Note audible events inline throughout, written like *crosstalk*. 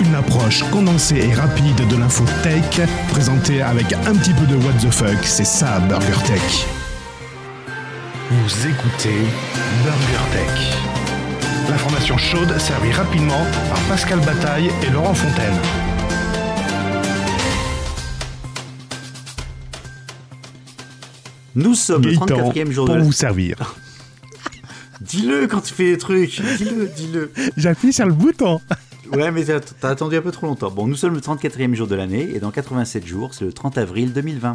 Une approche condensée et rapide de l'info tech, présentée avec un petit peu de what the fuck, c'est ça Burger Tech. Vous écoutez Burger Tech. L'information chaude servie rapidement par Pascal Bataille et Laurent Fontaine. Nous sommes le Gaëtan, 34e jour pour de la... vous servir. *laughs* Dis-le quand tu fais des trucs. Dis-le, dis-le. J'appuie sur le bouton. Ouais, mais t'as attendu un peu trop longtemps. Bon, nous sommes le 34e jour de l'année et dans 87 jours, c'est le 30 avril 2020.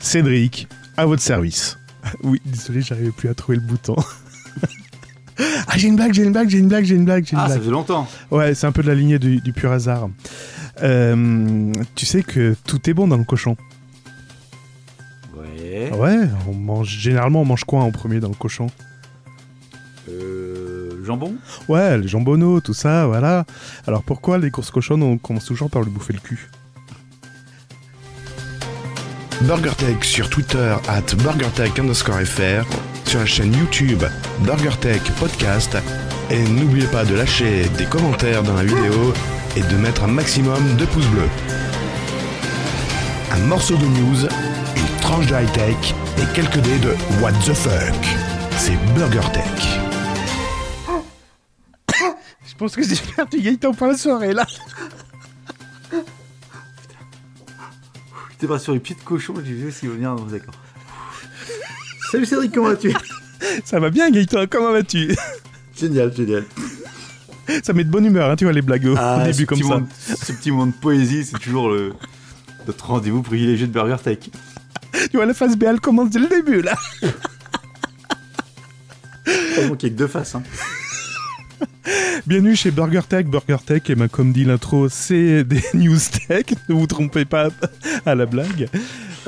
Cédric, à votre service. *laughs* Oui, désolé, j'arrivais plus à trouver le bouton. *laughs* ah, j'ai une blague, j'ai une blague, j'ai une blague, j'ai une blague, j'ai une Ah, ça blague. faisait longtemps. Ouais, c'est un peu de la lignée du, du pur hasard. Euh, tu sais que tout est bon dans le cochon. Ouais. Ouais, on mange généralement on mange quoi en premier dans le cochon? Jambon Ouais, les jambonneaux, tout ça, voilà. Alors pourquoi les courses cochonnes on commence toujours par lui bouffer le cul? BurgerTech sur Twitter at BurgerTech underscore FR, sur la chaîne YouTube BurgerTech Podcast, et n'oubliez pas de lâcher des commentaires dans la vidéo et de mettre un maximum de pouces bleus. Un morceau de news, une tranche de high-tech et quelques dés de What the fuck. C'est BurgerTech. Je pense que j'ai perdu Gaëtan pour la soirée là. T'es pas sur les pieds de cochon, j'ai vu s'il va venir. non, D'accord. Salut Cédric, comment vas-tu? Ça va bien Gaëtan, comment vas-tu? Génial, génial. Ça met de bonne humeur, hein, tu vois les blagues au, Ah, début comme ça. monde- ce petit monde de poésie, c'est toujours le notre rendez-vous privilégié de Burger Tech. Tu vois la phase B elle commence dès le début là. Heureusement qu'il y a que deux faces. Hein. Bienvenue chez Burger Tech. Burger Tech, et ben, comme dit l'intro, c'est des *laughs* news tech. Ne vous trompez pas *laughs* à la blague.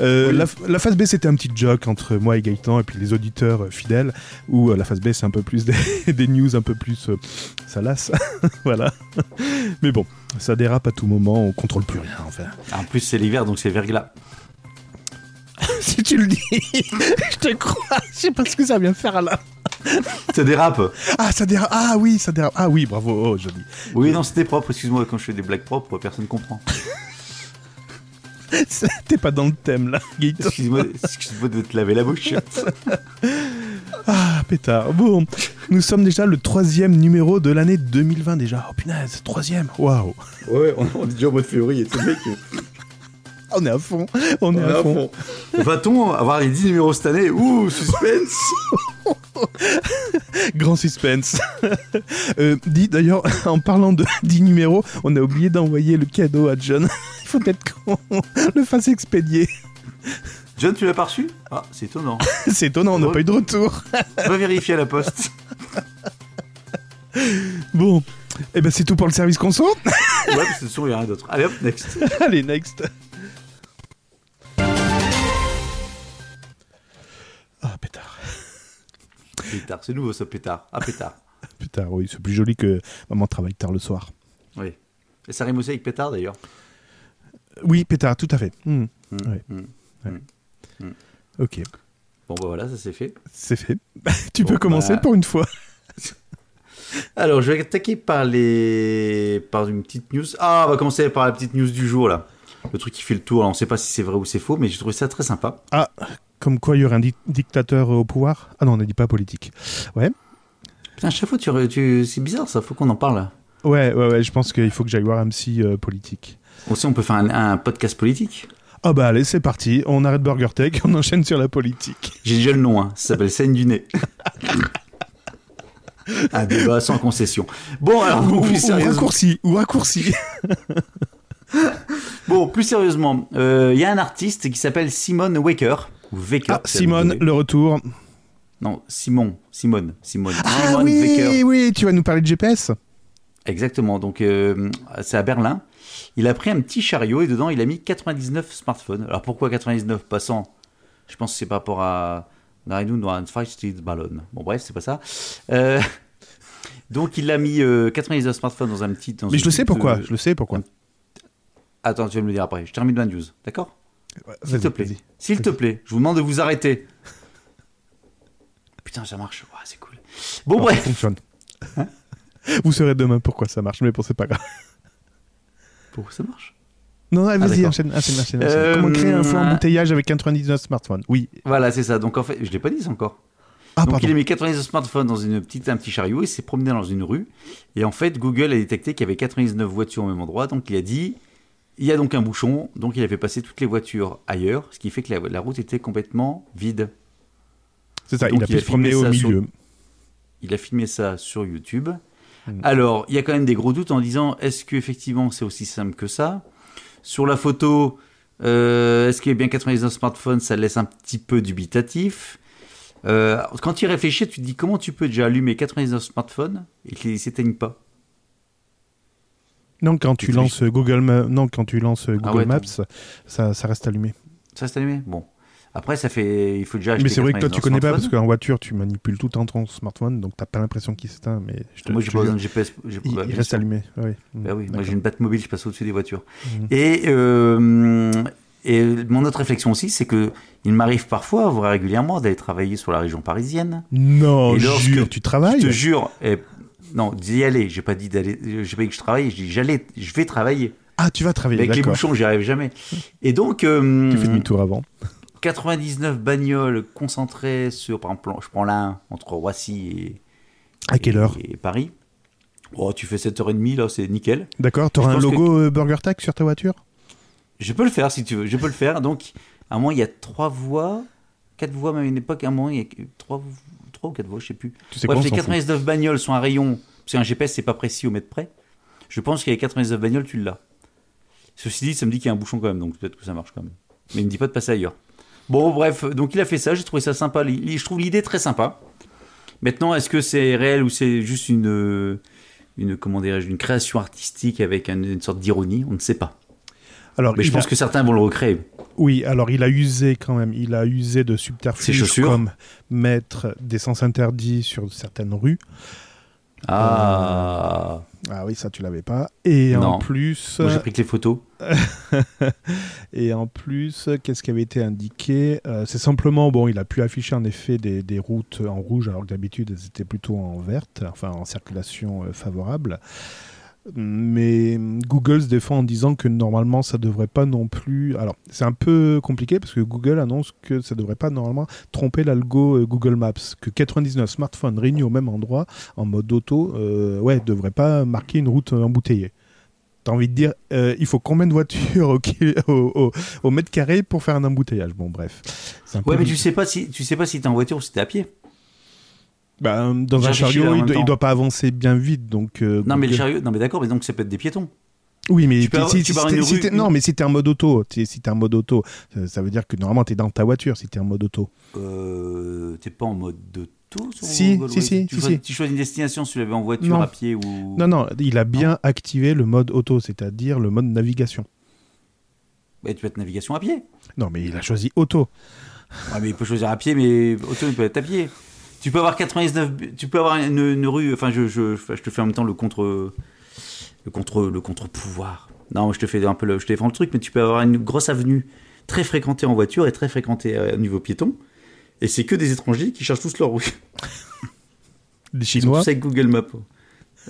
Euh, Oui. la, la phase B, c'était un petit joke entre moi et Gaëtan et puis les auditeurs euh, fidèles. Où euh, la phase B, c'est un peu plus des, *laughs* des news un peu plus euh, salaces. voilà. Mais bon, ça dérape à tout moment. On contrôle plus rien. Enfin, En plus, c'est l'hiver, donc c'est verglas. si tu le dis, je te crois. Je sais pas ce que ça vient faire là. *laughs* Ça dérape. Ah, ça dérape. Ah oui, ça dérape. Ah oui, bravo. Oh, joli. Oui, non, c'était propre. Excuse-moi, quand je fais des blagues propres, personne comprend. *laughs* T'es pas dans le thème là, Gaëtan. Excuse-moi excuse de te laver la bouche. *laughs* Ah, pétard. Bon, nous sommes déjà le troisième numéro de l'année 2020 déjà. Oh punaise, troisième. Waouh. Ouais, on, on est déjà au mois de février. C'est le mec. On est à fond. On est à fond. Va-t-on avoir les 10 numéros cette année Ouh, suspense *laughs* Grand suspense. *laughs* euh, dis d'ailleurs, *laughs* en parlant de 10 numéros, on a oublié d'envoyer le cadeau à John. Il faut peut-être qu'on le fasse expédier. John, tu l'as pas reçu? Ah, c'est étonnant. C'est étonnant, on n'a pas eu de retour. Va vérifier à la poste. Bon, eh ben c'est tout pour le service conso. Ouais, parce que il n'y a rien d'autre. Allez hop, next. Allez, next. Ah, pétard. *laughs* Pétard, c'est nouveau ça, pétard. Ah, pétard. *laughs* Pétard, oui, c'est plus joli que maman travaille tard le soir. Oui. Et ça rime aussi avec pétard d'ailleurs. Oui, pétard, tout à fait. Ouais. hmm. Ok, Bon, bah voilà, ça c'est fait. c'est fait. *laughs* tu Bon, peux commencer bah. pour une fois. Alors, je vais attaquer par les. par une petite news. Ah, on va commencer par la petite news du jour là. Le truc qui fait le tour. Alors, on sait pas si c'est vrai ou c'est faux, mais j'ai trouvé ça très sympa. Ah, comme quoi il y aurait un di- dictateur au pouvoir? Ah non, on n'a dit pas politique. Ouais, Putain, chaque fois, tu, tu... c'est bizarre ça, faut qu'on en parle. ouais, ouais, ouais je pense qu'il faut que j'aille voir un psy euh, politique. Aussi, on peut faire un, un podcast politique. Ah bah allez, c'est parti, on arrête Burger Tech, on enchaîne sur la politique. J'ai déjà le nom, hein. ça s'appelle Scène du nez. un débat sans concession. Bon, alors, Ou, plus ou sérieusement. raccourci, ou raccourci. Bon, plus sérieusement, euh, il y a un artiste qui s'appelle Simon Waker. Ou. Ah, Simone, le retour. Non, Simon. Simone. Simone. Ah Simone oui, oui, tu vas nous parler de GPS Exactement. Donc, euh, c'est à Berlin. Il a pris un petit chariot et dedans, il a mis 99 smartphones. Alors, pourquoi 99 passants Je pense que c'est par rapport à Nein und ein Ballon. Bon, bref, c'est pas ça. Euh, donc, il a mis euh, 99 smartphones dans un petit. dans Mais je le sais pourquoi, euh, je le sais pourquoi. Attends, tu vas me le dire après. Je termine ma news. D'accord? S'il te plaît. S'il te plaît, je vous demande de vous arrêter. *laughs* Putain, ça marche. C'est cool. Bon, Alors, ça bref. fonctionne. *laughs* Vous saurez demain pourquoi ça marche, mais bon, c'est pas grave. *laughs* Pourquoi ça marche? Non, non, vas-y, d'accord. enchaîne, enchaîne, enchaîne, enchaîne. Euh, Comment créer un faux embouteillage avec 99 smartphones? Oui. Voilà, c'est ça. Donc en fait, je l'ai pas dit ça encore. Ah, Donc pardon. il a mis 99 smartphones dans une petite, un petit chariot, il s'est promené dans une rue, et en fait Google a détecté qu'il y avait 99 voitures au même endroit, donc il a dit, il y a donc un bouchon, donc il a fait passer toutes les voitures ailleurs, ce qui fait que la, la route était complètement vide. C'est ça, donc il a pu se promener au ça sur- milieu. Il a filmé ça sur YouTube. Mm. Alors, il y a quand même des gros doutes en disant, est-ce que effectivement c'est aussi simple que ça? Sur la photo, euh, est-ce qu'il y a bien 99 smartphones Ça laisse un petit peu dubitatif? Euh, quand tu y réfléchis, tu te dis comment tu peux déjà allumer 99 smartphones et qu'ils ne s'éteignent pas? Non, quand tu lances Google, Ma- non, quand tu lances Google Ah ouais, Maps, ça, ça reste allumé. Ça c'est allumé? Bon. Après, ça fait. Il faut déjà acheter Mais c'est vrai que toi, 99 tu connais pas parce qu'en voiture, tu manipules tout le temps ton smartphone, donc t'as pas l'impression qu'il s'éteint. Mais je te, Moi, j'ai pas besoin de GPS. il, bah, il reste sûr. allumé. Ouais. Bah oui, moi j'ai une batte mobile, je passe au-dessus des voitures. Mhm. Et, euh, et mon autre réflexion aussi, c'est que il m'arrive parfois, voire régulièrement, d'aller travailler sur la région parisienne. Non, Et lorsque jure, tu travailles Je te jure, et- non, d'y aller. J'ai pas dit d'aller, j'ai pas dit que je travaillais. Je dis j'allais, je vais travailler. Ah, tu vas travailler, Avec les bouchons, j'y arrive jamais. Et donc, euh, Tu fais demi-tour avant. 99 bagnoles concentrées sur, par exemple, je prends l'un entre Roissy et, À quelle et- heure? et Paris. Oh, tu fais 7h30 là, c'est nickel. D'accord, t'auras un logo euh, Burger Tag sur ta voiture? Je peux le faire si tu veux, je peux le faire. Donc, à un moment, il y a trois voies, quatre voies, même à une époque, à un moment, il y a trois, trois ou quatre voies, je sais plus. Tu sais Bref, quoi, les s'en fout. 99 bagnoles sont un rayon, parce qu'un GPS, c'est pas précis au mètre près. Je pense qu'il y a 99 bagnoles, tu l'as. Ceci dit, ça me dit qu'il y a un bouchon quand même, donc peut-être que ça marche quand même. Mais il me dit pas de passer ailleurs. Bon, bref, donc il a fait ça, j'ai trouvé ça sympa. Je trouve l'idée très sympa. Maintenant, est-ce que c'est réel ou c'est juste une, une, comment une création artistique avec un- une sorte d'ironie? On ne sait pas. Alors, Mais je pense a- que certains vont le recréer. Oui, alors il a usé quand même, il a usé de subterfuges comme mettre des sens interdits sur certaines rues. Ah, Ah oui, ça tu l'avais pas. Et en plus, moi j'ai pris que les photos. *laughs* et en plus, qu'est-ce qui avait été indiqué? Euh, C'est simplement, bon, il a pu afficher en effet des, des routes en rouge, alors que d'habitude elles étaient plutôt en verte, enfin en circulation euh, favorable. Mais Google se défend en disant que normalement ça devrait pas non plus. Alors c'est un peu compliqué parce que Google annonce que ça devrait pas normalement tromper l'algo euh, Google Maps, que 99 smartphones réunis au même endroit en mode auto, euh, ouais, devrait pas marquer une route euh, embouteillée. T'as envie de dire, euh, il faut combien de voitures au, ki- *laughs* au, au- au mètre carré pour faire un embouteillage? Bon, bref. Peu Ouais, mais tu sais pas si tu sais pas si t'es en voiture ou si t'es à pied. Bah, euh, dans un chariot, il, doit, il doit pas avancer bien vite, donc. euh, Non, mais le Google- chariot, non mais d'accord, mais donc ça peut être des piétons. Oui, mais Tu peux si- tu si une rue- non, mais si t'es en mode auto, si t'es en mode auto, ça, ça veut dire que normalement t'es dans ta voiture si t'es en mode auto. Euh, t'es pas en mode de tout Si, si, si, tu, si, choisis, si. tu choisis une destination si tu l'avais en voiture, Non. à pied ou. Non, non, il a bien activé le mode auto, c'est-à-dire le mode navigation. Bah, tu peux être navigation à pied. Non, mais il a choisi auto. Ouais, mais il peut choisir à pied, mais auto, il peut être à pied. Tu peux avoir 99. Tu peux avoir une, une rue. Enfin, je, je, je te fais en même temps le contre. Le contre, le contre-pouvoir. Non, je te fais un peu le, je te défends le truc, mais tu peux avoir une grosse avenue très fréquentée en voiture et très fréquentée euh, au niveau piéton. Et c'est que des étrangers qui cherchent tous leur rue. *laughs* Les Ils sont Chinois. tous avec Google Maps.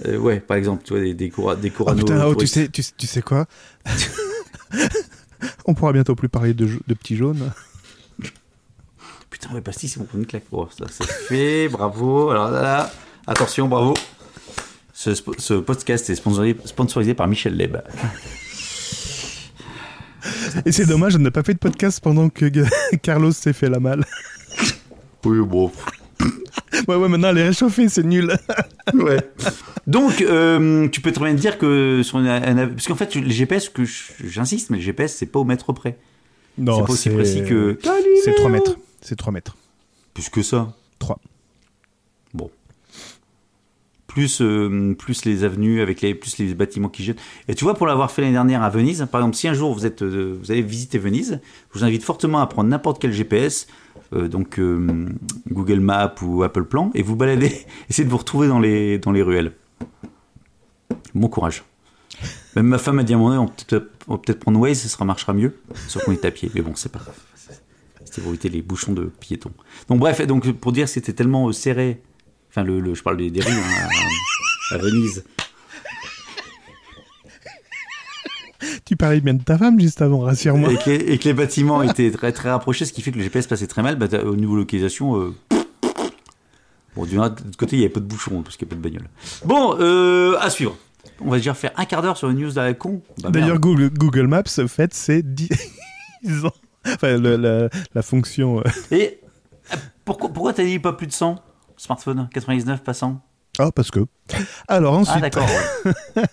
Euh, ouais, par exemple, tu vois, des, des, coura- des Oh putain, oh, tu, sais, tu, tu sais quoi *laughs* *laughs* On pourra bientôt plus parler de, de petits jaunes. Putain, ouais, Bastille, c'est mon premier claque. Oh, ça, c'est fait, *laughs* bravo. Alors là, là, attention, bravo. Ce, ce podcast est sponsorisé, sponsorisé par Michel Leb. Et c'est dommage, on n'a pas fait de podcast pendant que *laughs* Carlos s'est fait la malle. Oui, bon. Ouais, ouais, maintenant elle est réchauffée, c'est nul. *laughs* Ouais. Donc, euh, tu peux très bien te dire que sur une- parce qu'en fait, les GPS, que j'insiste, mais le GPS, c'est pas au mètre près. Non, c'est pas aussi précis que. C'est 3 mètres. C'est 3 mètres. Plus que ça. 3. Bon. Plus, euh, plus les avenues, avec les, plus les bâtiments qui jettent. Et tu vois, pour l'avoir fait l'année dernière à Venise, par exemple, si un jour vous, êtes, euh, vous allez visiter Venise, je vous invite fortement à prendre n'importe quel GPS, euh, donc Google Maps ou Apple Plan, et vous baladez, *laughs* essayez de vous retrouver dans les, dans les ruelles. Bon courage. Même ma femme a dit à un moment donné, on va peut-être prendre Waze, ça marchera mieux, sauf qu'on est à pied. Mais bon, c'est pas grave. C'était pour éviter les bouchons de piétons. Donc bref, donc pour dire que c'était tellement euh, serré, enfin le, le- je parle des, des rues hein, à, à Venise. parlais bien de ta femme juste avant, rassure-moi. Et que, les, et que les bâtiments étaient très très rapprochés, ce qui fait que le GPS passait très mal. Bah, au niveau localisation, euh, bon, du côté, il n'y avait pas de bouchon parce qu'il n'y a pas de bagnole. Bon, euh, à suivre. On va déjà faire un quart d'heure sur une news à la con. Bah, D'ailleurs. Google, Google Maps, fait, c'est 10 *laughs* ans. Enfin, le- la, la fonction. euh, Et pourquoi, pourquoi t'as dit pas plus de 100 smartphone 99 passants? Ah, parce que. Alors Ah, ensuite, d'accord. ouais.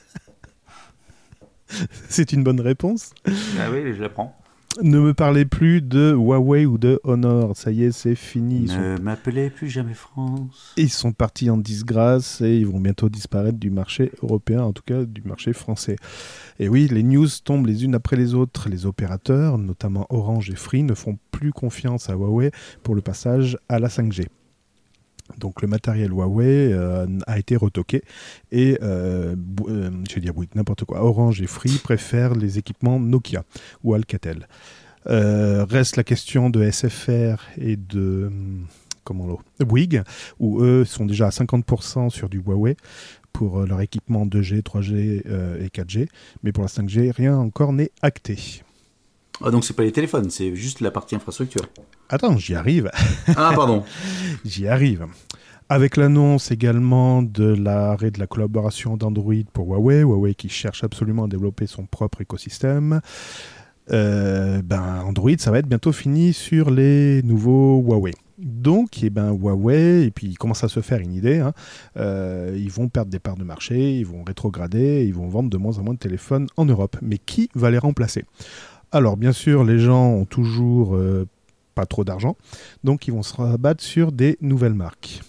*laughs* c'est une bonne réponse. ah oui, je la prends. Ne me parlez plus de Huawei ou de Honor. Ça y est, c'est fini. Ils sont, Ne m'appelez plus jamais France. ils sont partis en disgrâce et ils vont bientôt disparaître du marché européen, en tout cas du marché français. Et oui, les news tombent les unes après les autres. Les opérateurs, notamment Orange et Free, ne font plus confiance à Huawei pour le passage à la 5G. Donc le matériel Huawei euh, a été retoqué et euh, euh, je vais dire n'importe quoi. Orange et Free préfèrent les équipements Nokia ou Alcatel. Reste la question de SFR et de hum, comment l'autre Bouygues, où eux sont déjà à 50% sur du Huawei pour leur équipement 2G, 3G euh, et 4G, mais pour la 5G, rien encore n'est acté. Ah, donc c'est pas les téléphones, c'est juste la partie infrastructure. Attends, j'y arrive. Ah, pardon. *laughs* J'y arrive. Avec l'annonce également de l'arrêt de la collaboration d'Android pour Huawei, Huawei qui cherche absolument à développer son propre écosystème, euh, ben Android, ça va être bientôt fini sur les nouveaux Huawei. Donc, eh ben, Huawei, et puis il commence à se faire une idée, hein, euh, ils vont perdre des parts de marché, ils vont rétrograder, ils vont vendre de moins en moins de téléphones en Europe. Mais qui va les remplacer? Alors, bien sûr, les gens ont toujours euh, pas trop d'argent, donc ils vont se rabattre sur des nouvelles marques.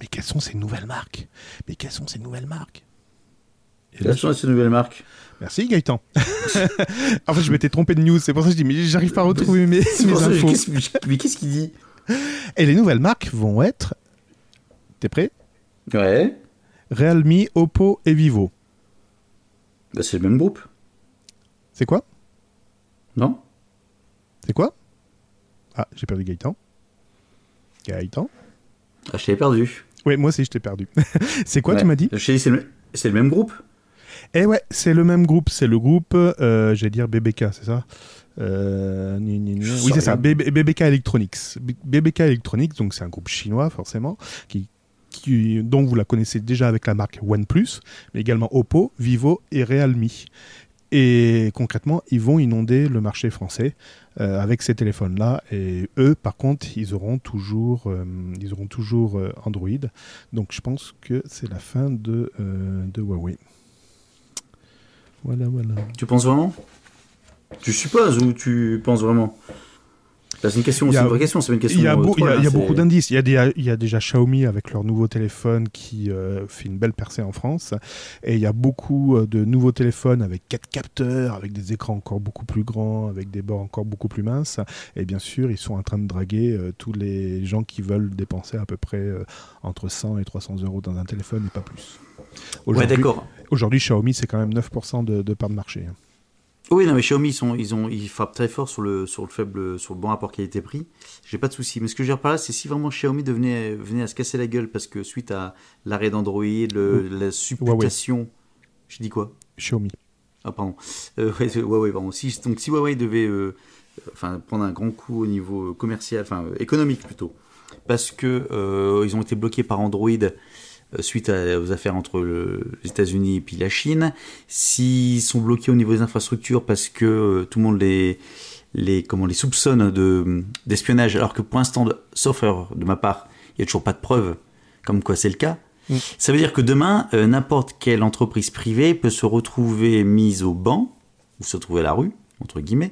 Mais quelles sont ces nouvelles marques? Mais quelles sont ces nouvelles marques? Quelles sont ces nouvelles marques? Merci Gaëtan. *laughs* en fait, je m'étais trompé de news, c'est pour ça que je dis, mais j'arrive pas à retrouver mes, mes infos. Mais qu'est-ce qu'il dit? Et les nouvelles marques vont être, t'es prêt? Ouais. Realme, Oppo et Vivo. Bah, c'est le même groupe, C'est quoi? Non? C'est quoi? Ah, j'ai perdu Gaëtan. Gaëtan? Ah, je t'avais perdu. Oui, moi aussi, je t'ai perdu. *laughs* c'est quoi, Ouais. tu m'as dit? Je t'ai dit, c'est le, même groupe? Eh ouais, c'est le même groupe. C'est le groupe, euh, j'allais dire BBK, c'est ça? Euh, gna, gna, gna. Je Oui, c'est ça, BBK Electronics. BBK Electronics, donc c'est un groupe chinois, forcément, qui, qui- dont vous la connaissez déjà avec la marque OnePlus, mais également Oppo, Vivo et Realme. Et concrètement, ils vont inonder le marché français euh, avec ces téléphones-là. Et eux, par contre, ils auront toujours, euh, ils auront toujours euh, Android. Donc je pense que c'est la fin de, de Huawei. Voilà, voilà. Tu penses vraiment? Tu supposes ou tu penses vraiment? C'est une question, a- une vraie question, c'est une question. Il y a, beau- il y a- troll, il y a hein, beaucoup d'indices. Il y, a des- il y a déjà Xiaomi avec leur nouveau téléphone qui euh, fait une belle percée en France. Et il y a beaucoup euh, de nouveaux téléphones avec quatre capteurs, avec des écrans encore beaucoup plus grands, avec des bords encore beaucoup plus minces. Et bien sûr, ils sont en train de draguer euh, tous les gens qui veulent dépenser à peu près euh, entre 100 et 300 euros dans un téléphone et pas plus. Aujourd'hui- Xiaomi, c'est quand même 9% de, de part de marché. Oui, non, mais Xiaomi, ils, sont, ils, ont, ils frappent très fort sur le, sur le faible, sur le bon rapport qualité-prix. J'ai pas de souci. Mais ce que je veux dire par là, c'est si vraiment Xiaomi devenait, venait à se casser la gueule parce que suite à l'arrêt d'Android, le- la supputation. Je dis quoi? Xiaomi. Ah, pardon. Euh, ouais, Huawei, pardon. Si, donc, si Huawei devait euh, enfin, prendre un grand coup au niveau commercial, enfin, euh, économique plutôt, parce que euh, ils ont été bloqués par Android euh, suite à- aux affaires entre le- les États-Unis et puis la Chine, s'ils sont bloqués au niveau des infrastructures parce que euh, tout le monde les, les, comment, les soupçonne de, d'espionnage, alors que pour l'instant, sauf erreur de ma part, il n'y a toujours pas de preuves comme quoi c'est le cas. Ça veut dire que demain, euh, n'importe quelle entreprise privée peut se retrouver mise au banc, ou se retrouver à la rue, entre guillemets,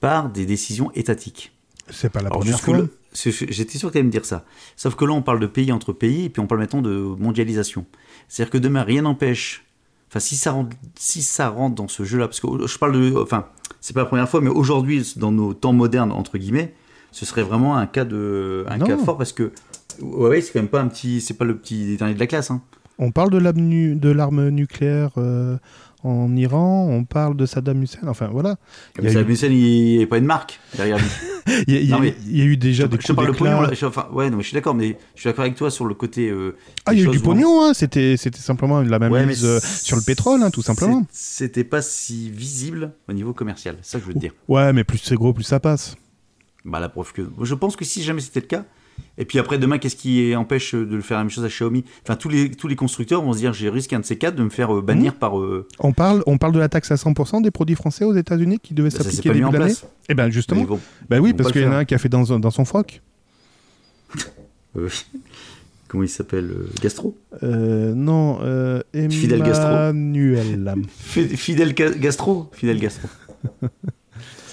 par des décisions étatiques. C'est pas la Alors, première fois. J'étais sûr que tu allais me dire ça. Sauf que là, on parle de pays entre pays, et puis on parle maintenant de mondialisation. C'est-à-dire que demain, rien n'empêche. Enfin, si ça rentre, si ça rentre dans ce jeu-là, parce que je parle de. Enfin, c'est pas la première fois, mais aujourd'hui, dans nos temps modernes, entre guillemets, ce serait vraiment un cas, de, un Non. cas fort parce que. Ouais, ouais, c'est quand même pas un petit. C'est pas le petit dernier de la classe. Hein. On parle de l'arme nu- de l'arme nucléaire euh, en Iran, on parle de Saddam Hussein. Enfin, voilà. Mais Saddam Hussein, il n'y a pas une marque derrière lui. *laughs* il, y a, il, y a, Non, mais- il y a eu déjà je des te coups parle de pognon. là. Je- Enfin, ouais, non, mais je suis d'accord, mais je suis d'accord avec toi sur le côté. euh, Ah, il y a eu du pognon, hein. c'était c'était simplement la même Ouais, mise euh, sur le pétrole, hein, tout simplement. C'était pas si visible au niveau commercial, ça je veux te dire. Ouais, mais plus c'est gros, plus ça passe. Bah, la preuve que. Je pense que si jamais c'était le cas. Et puis après, demain, qu'est-ce qui empêche de le faire la même chose à Xiaomi? Enfin, tous les, tous les constructeurs vont se dire j'ai risqué un de ces quatre de me faire euh, Mmh. bannir par. euh, On parle, on parle de la taxe à 100% des produits français aux États-Unis qui devait bah, ça s'est s'appliquer début place. Eh ben Mais justement. vont- ils oui, parce qu'il y en a un qui a fait dans, dans son froc. *laughs* euh, comment il s'appelle Gastro? Euh, non, euh, Fidel. Emmanuel. *laughs* Fi- Fidel Gastro? Fidel *laughs* Gastro.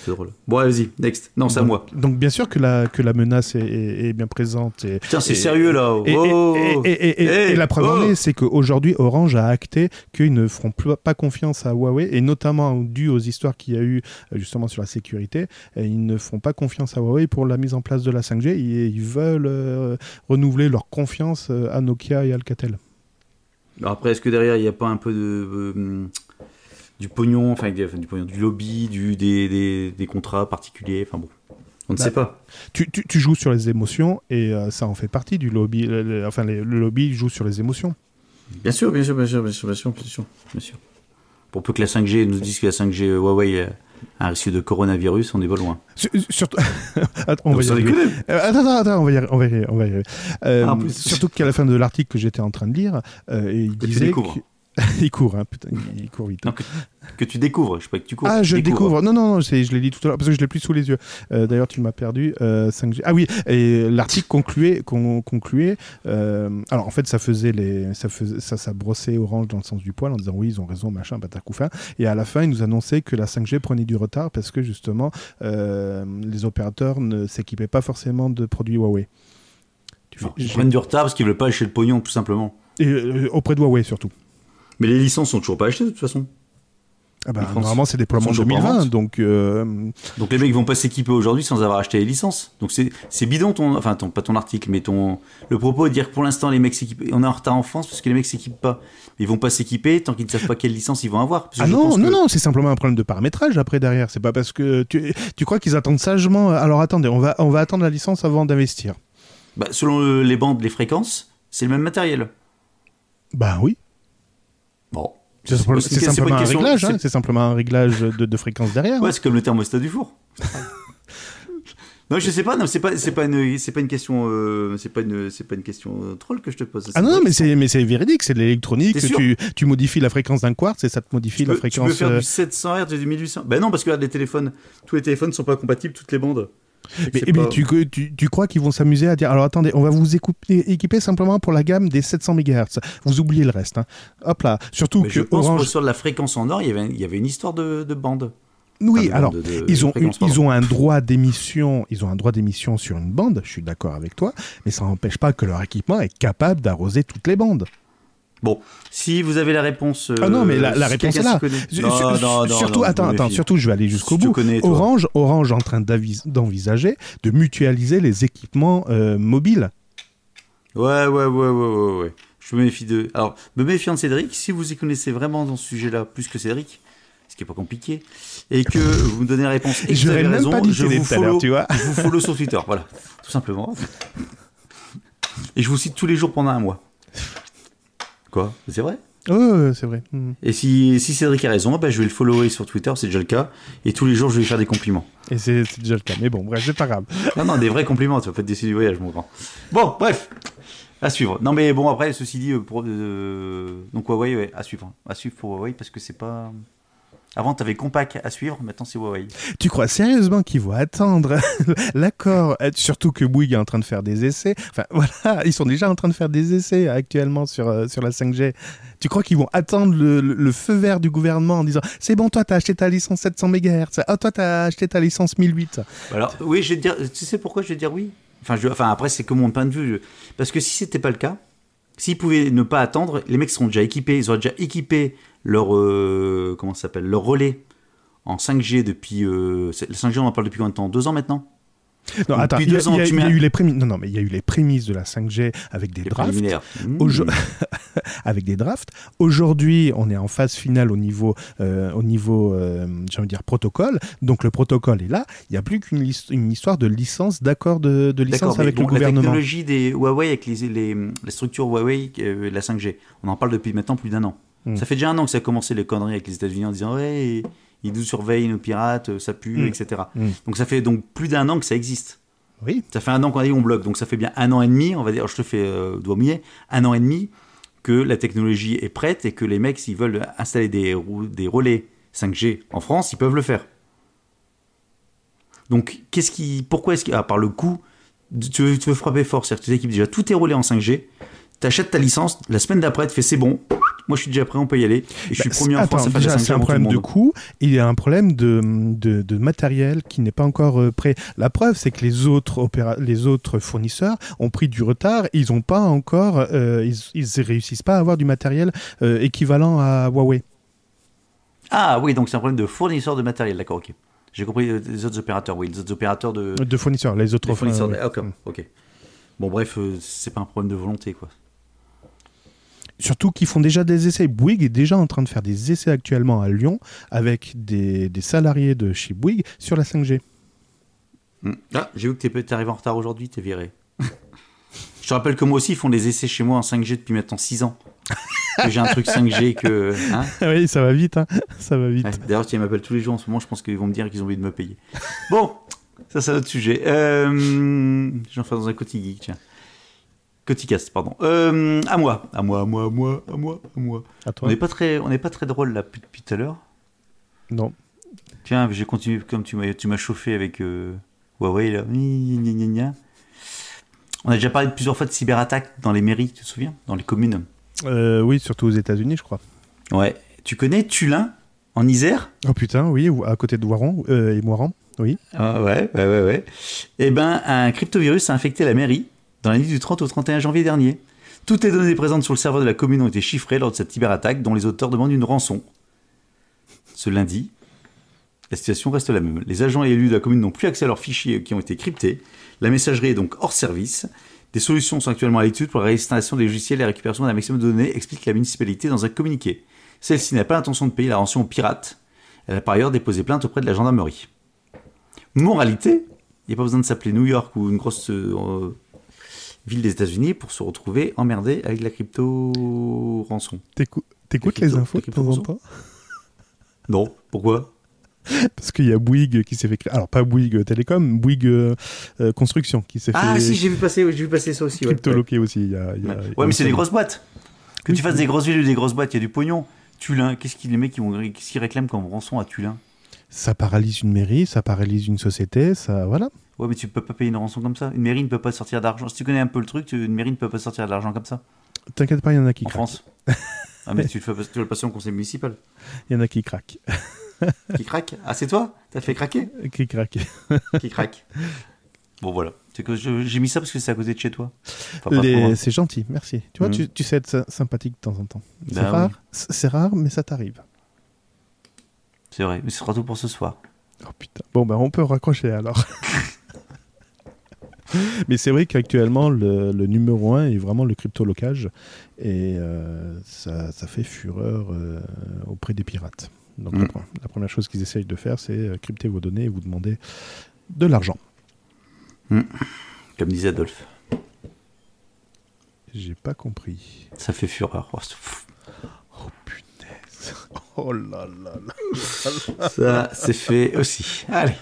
C'est drôle. Bon, vas-y, next. Non, c'est à moi. Donc bien sûr que la, que la menace est, est- est bien présente. Et, Putain, c'est sérieux là. Et, et- Oh et- et- la preuve en oh est, c'est qu'aujourd'hui, Orange a acté qu'ils ne feront plus- pas confiance à Huawei, et notamment dû aux histoires qu'il y a eu euh, justement sur la sécurité, ils ne font pas confiance à Huawei pour la mise en place de la 5G, et ils veulent euh, renouveler leur confiance euh, à Nokia et Alcatel. Alors Après, est-ce que derrière, il n'y a pas un peu de. euh, du pognon, enfin, du, du pognon, du lobby, du, des, des, des contrats particuliers, enfin bon. On ne Bah, sait pas. Tu, tu- tu joues sur les émotions, et euh, ça en fait partie du lobby. le- le- enfin, les- le lobby joue sur les émotions. Bien sûr, bien sûr, bien sûr, bien sûr, bien sûr, bien sûr. Bien sûr. Pour peu que la 5G nous dise que la 5G euh, Huawei a un risque de coronavirus, on est pas loin. Sur- Surtout. *laughs* Attends, on va y arriver. Euh, attends, on va y arriver. On va y. Euh, Ah, surtout qu'à la fin de l'article que j'étais en train de lire, euh, il Que disait que- *laughs* il court, hein, putain, il- court vite. Non, que, que tu découvres, je sais pas que tu cours. Ah, je découvre. Non, non, non, je l'ai dit tout à l'heure parce que je l'ai plus sous les yeux. Euh, D'ailleurs, tu m'as perdu. euh, 5G. Ah oui, et l'article concluait, con- concluait. euh, alors en fait, ça faisait les, ça faisait, ça, ça brossait Orange dans le sens du poil en disant oui, ils ont raison, machin, patacoufin. Et à la fin, ils nous annonçaient que la 5G prenait du retard parce que justement, euh, les opérateurs ne s'équipaient pas forcément de produits Huawei. Tu fais- Non, ils prennent du retard parce qu'ils veulent pas acheter le pognon, tout simplement. et, euh, auprès de Huawei surtout. Mais les licences sont toujours pas achetées de toute façon. Ah bah, normalement, c'est déploiement en 2020, vente. donc euh, Donc les mecs vont pas s'équiper aujourd'hui sans avoir acheté les licences. Donc c'est bidon ton, enfin ton, pas ton article, mais ton le propos est de dire que pour l'instant les mecs s'équipent. On est en retard en France parce que les mecs s'équipent pas. Ils vont pas s'équiper tant qu'ils ne savent pas quelle licence ils vont avoir. Ah non, non, que- non, c'est simplement un problème de paramétrage après derrière. C'est pas parce que tu, tu crois qu'ils attendent sagement. Alors attendez, on va, on va attendre la licence avant d'investir. Bah, selon le- les bandes, les fréquences, c'est le même matériel. Bah oui. Bon. C'est simplement, un réglage. hein, c'est- simplement un réglage de, de fréquence derrière. Ouais, c'est comme le thermostat du four. *laughs* non, je sais pas. Non, c'est pas, c'est pas une, c'est pas une question, euh, c'est pas une, c'est pas une question euh, troll que je te pose. Ah non, mais c'est, mais c'est véridique, c'est de l'électronique. Tu, tu modifies la fréquence d'un quartz et ça te modifie Tu la peux, tu fréquence. peux faire du 700 Hz et du 1800. Ben non, parce que regarde, les téléphones, tous les téléphones sont pas compatibles, toutes les bandes. Mais, c'est mais pas- tu, tu, tu crois qu'ils vont s'amuser à dire alors attendez, on va vous équiper simplement pour la gamme des 700 MHz. Vous oubliez le reste. hein. Hop là. Surtout Mais que je pense Orange. que sur la fréquence en or, il y avait, il y avait une histoire de, de bande. Oui, Enfin, alors bande, de- de ils ont ils ont un droit d'émission, ils ont un droit d'émission sur une bande. Je suis d'accord avec toi, mais ça n'empêche pas que leur équipement est capable d'arroser toutes les bandes. Bon, si vous avez la réponse. Ah non, mais la, la si réponse est là. Non, non, non, surtout, attends, je attends, surtout, je vais aller jusqu'au Je bout. connais. Orange, Orange en train d'envisager de mutualiser les équipements euh, mobiles. Ouais, ouais, ouais, ouais, ouais, ouais. Je me méfie de. Alors, me méfiant de Cédric, si vous y connaissez vraiment dans ce sujet-là plus que Cédric, ce qui est pas compliqué, et que vous me donnez la réponse et que vous J'aurais avez même raison, pas dit je vous follow, tu vois. je vous follow sur Twitter, voilà, tout simplement. Et je vous cite tous les jours pendant un mois. Quoi C'est vrai Oh, c'est vrai. Mhm. Et si, si Cédric a raison, bah, je vais le follower sur Twitter, c'est déjà le cas, et tous les jours je vais lui faire des compliments. Et c'est déjà le cas. Mais bon, bref, c'est pas grave. *laughs* Non, non, des vrais compliments, tu vas pas te décider du voyage, mon grand. Bon, bref, à suivre. Non, mais bon, après, ceci dit, euh, pour, euh, donc Huawei, ouais, à suivre. À suivre pour Huawei, parce que c'est pas. Avant, t'avais Compaq à suivre, maintenant c'est Huawei. Tu crois sérieusement qu'ils vont attendre *laughs* l'accord? Euh, Surtout que Bouygues est en train de faire des essais. Enfin, *laughs* voilà, ils sont déjà en train de faire des essais actuellement sur, euh, sur la 5G. Tu crois qu'ils vont attendre le, le- le feu vert du gouvernement en disant C'est bon, toi, t'as acheté ta licence 700 MHz. Ah, toi, t'as acheté ta licence 1008. Alors, oui, je vais te dire, tu sais pourquoi je vais te dire oui? Enfin, je, enfin, après, c'est que mon point de vue. je- Parce que si c'était pas le cas, s'ils pouvaient ne pas attendre, les mecs seront déjà équipés, ils auraient déjà équipé leur. euh, comment s'appelle Leur relais en 5G depuis. Euh, c'est- le 5G, on en parle depuis combien de temps? Deux ans maintenant? Non, attends, depuis il y, a- deux ans, il y a- y a eu les prémices. Non, non, mais il y a eu les prémices de la 5G avec des Les drafts. préliminaires. Aujo- Mmh. *laughs* avec des drafts. Aujourd'hui, on est en phase finale au niveau, euh, au niveau, euh, j'ai envie de dire protocole. Donc le protocole est là. Il n'y a plus qu'une une histoire de licence, d'accord de, de licence avec bon, le gouvernement. La technologie des Huawei avec les, les, les structures Huawei, euh, la 5G, on en parle depuis maintenant plus d'un an. Mm. Ça fait déjà un an que ça a commencé les conneries avec les États-Unis en disant ouais, ils nous surveillent, nos pirates, ça pue, Mm. etc. Mm. Donc ça fait donc plus d'un an que ça existe. Oui. Ça fait un an qu'on a dit on bloque, donc ça fait bien un an et demi, on va dire, je te fais euh, doigt mouillé, un an et demi que la technologie est prête et que les mecs, s'ils veulent installer des, des relais 5G en France, ils peuvent le faire. Donc, qu'est-ce qui, pourquoi est-ce qu'à part le coût, tu veux, tu veux frapper fort, c'est-à-dire que tu t'équipes déjà tous tes relais en 5G, t'achètes ta licence, la semaine d'après, tu fais c'est bon, moi je suis déjà prêt, on peut y aller, et je suis Bah, premier en France à faire déjà, la 5G c'est un problème de coût. Il y a un problème de, de, de matériel qui n'est pas encore euh, prêt. La preuve, c'est que les autres, opéra- les autres fournisseurs ont pris du retard. Ils n'ont pas encore, euh, ils, ils réussissent pas à avoir du matériel euh, équivalent à Huawei. Ah oui, donc c'est un problème de fournisseur de matériel, d'accord, ok. J'ai compris les autres opérateurs, oui, les autres opérateurs de, De fournisseurs, les autres Les fournisseurs de- ok, ok. Bon, bref, c'est pas un problème de volonté, quoi. Surtout qu'ils font déjà des essais. Bouygues est déjà en train de faire des essais actuellement à Lyon avec des, des salariés de chez Bouygues sur la 5G. Hmm. Ah, j'ai vu que t'es arrivé en retard aujourd'hui, t'es viré. *laughs* Je te rappelle que moi aussi, ils font des essais chez moi en 5G depuis maintenant 6 ans. Que j'ai un truc 5G que. hein. *laughs* oui, ça va vite, hein. ça va vite. Ouais, D'ailleurs, si ils m'appellent tous les jours en ce moment, je pense qu'ils vont me dire qu'ils ont envie de me payer. Bon, ça c'est un autre sujet. Euh, J'en fais dans un quotidien, tiens. Coticast, pardon. Euh, à moi, à moi, à moi, à moi, à moi, à moi. À On toi n'est pas très, on n'est pas très drôle là depuis tout à l'heure. Non. Tiens, j'ai continué comme tu m'as, tu m'as chauffé avec euh, Huawei là. On a déjà parlé plusieurs fois de cyberattaques dans les mairies, tu te souviens, dans les communes. Euh, oui, surtout aux États-Unis, je crois. Ouais. Tu connais Tulin en Isère? Oh putain, oui, ou- à côté de Voiron euh, et Moiran, oui. Ah ouais, ouais, ouais, ouais. Eh ben, un cryptovirus a infecté la mairie dans la nuit du 30 au 31 janvier dernier. Toutes les données présentes sur le serveur de la commune ont été chiffrées lors de cette cyberattaque dont les auteurs demandent une rançon. Ce lundi, la situation reste la même. Les agents et élus de la commune n'ont plus accès à leurs fichiers qui ont été cryptés. La messagerie est donc hors service. Des solutions sont actuellement à l'étude pour la réinstallation des logiciels et la récupération d'un maximum de données, explique la municipalité dans un communiqué. Celle-ci n'a pas l'intention de payer la rançon aux pirates. Elle a par ailleurs déposé plainte auprès de la gendarmerie. Moralité, il n'y a pas besoin de s'appeler New York ou une grosse euh, ville des États-Unis pour se retrouver emmerdé avec la crypto rançon. T'écou- T'écoutes Les infos de temps en temps? *laughs* Non, pourquoi? Parce qu'il y a Bouygues qui s'est fait... Alors, pas Bouygues Télécom, Bouygues euh, euh, Construction qui s'est Ah fait si, j'ai vu passer, j'ai vu passer ça aussi. Ouais, cryptoloquer aussi. Il y a, il y a- Ouais. il y a Ouais, mais c'est des grosses boîtes. Que Oui, tu fasses oui. des grosses villes ou des grosses boîtes, il y a du pognon. Tulin, qu'est-ce qu'ils les mecs qui vont, qu'est-ce qu'ils réclament comme rançon à Tulin? Ça paralyse une mairie, ça paralyse une société, ça... Voilà. Ouais, mais tu peux pas payer une rançon comme ça. Une mairie ne peut pas sortir d'argent. Si tu connais un peu le truc, tu- une mairie ne peut pas sortir de l'argent comme ça T'inquiète pas, il y en a qui en craquent. France. *laughs* ah mais tu le fais tu le passer au conseil municipal. Il y en a qui craquent. *laughs* Qui craque Ah c'est toi? T'as fait craquer? Qui craquent. Qui craque? Bon voilà. J'ai mis ça parce que c'est à côté de chez toi. Enfin, Les-. C'est gentil, merci. Tu vois, Mhm. tu, tu sais être sy- sympathique de temps en temps. C'est Bah rare, oui. rare, mais ça t'arrive. C'est vrai, mais ce sera tout pour ce soir. Oh putain. Bon, ben on peut raccrocher alors. *laughs* Mais c'est vrai qu'actuellement, le, le numéro un est vraiment le crypto-locage. Et euh, ça, ça fait fureur euh, auprès des pirates. Donc Mm. la, pre- la première chose qu'ils essayent de faire, c'est euh, crypter vos données et vous demander de l'argent. Comme disait Adolphe. J'ai pas compris. Ça fait fureur. Oh, c'est fou. *laughs* Oh là là là. Ça, c'est fait aussi. Allez.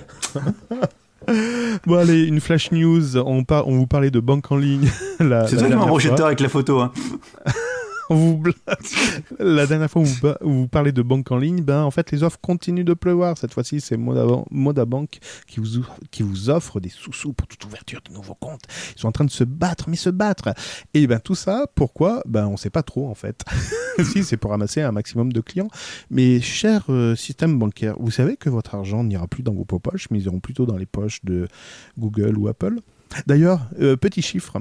Bon allez, une flash news. On, par- on vous parlait de banque en ligne. *laughs* la- C'est toi qui m'as avec la photo. Hein. *laughs* Vous la dernière fois où vous, parlez de banque en ligne, ben en fait les offres continuent de pleuvoir. Cette fois-ci, c'est Moda, Bank qui vous, qui vous offre des sous-sous pour toute ouverture de nouveaux comptes. Ils sont en train de se battre, mais se battre. Et ben tout ça, pourquoi? Ben on sait pas trop en fait. *laughs* si c'est pour ramasser un maximum de clients. Mais cher euh, système bancaire, vous savez que votre argent n'ira plus dans vos poches, mais ils iront plutôt dans les poches de Google ou Apple? D'ailleurs, euh, petit chiffre.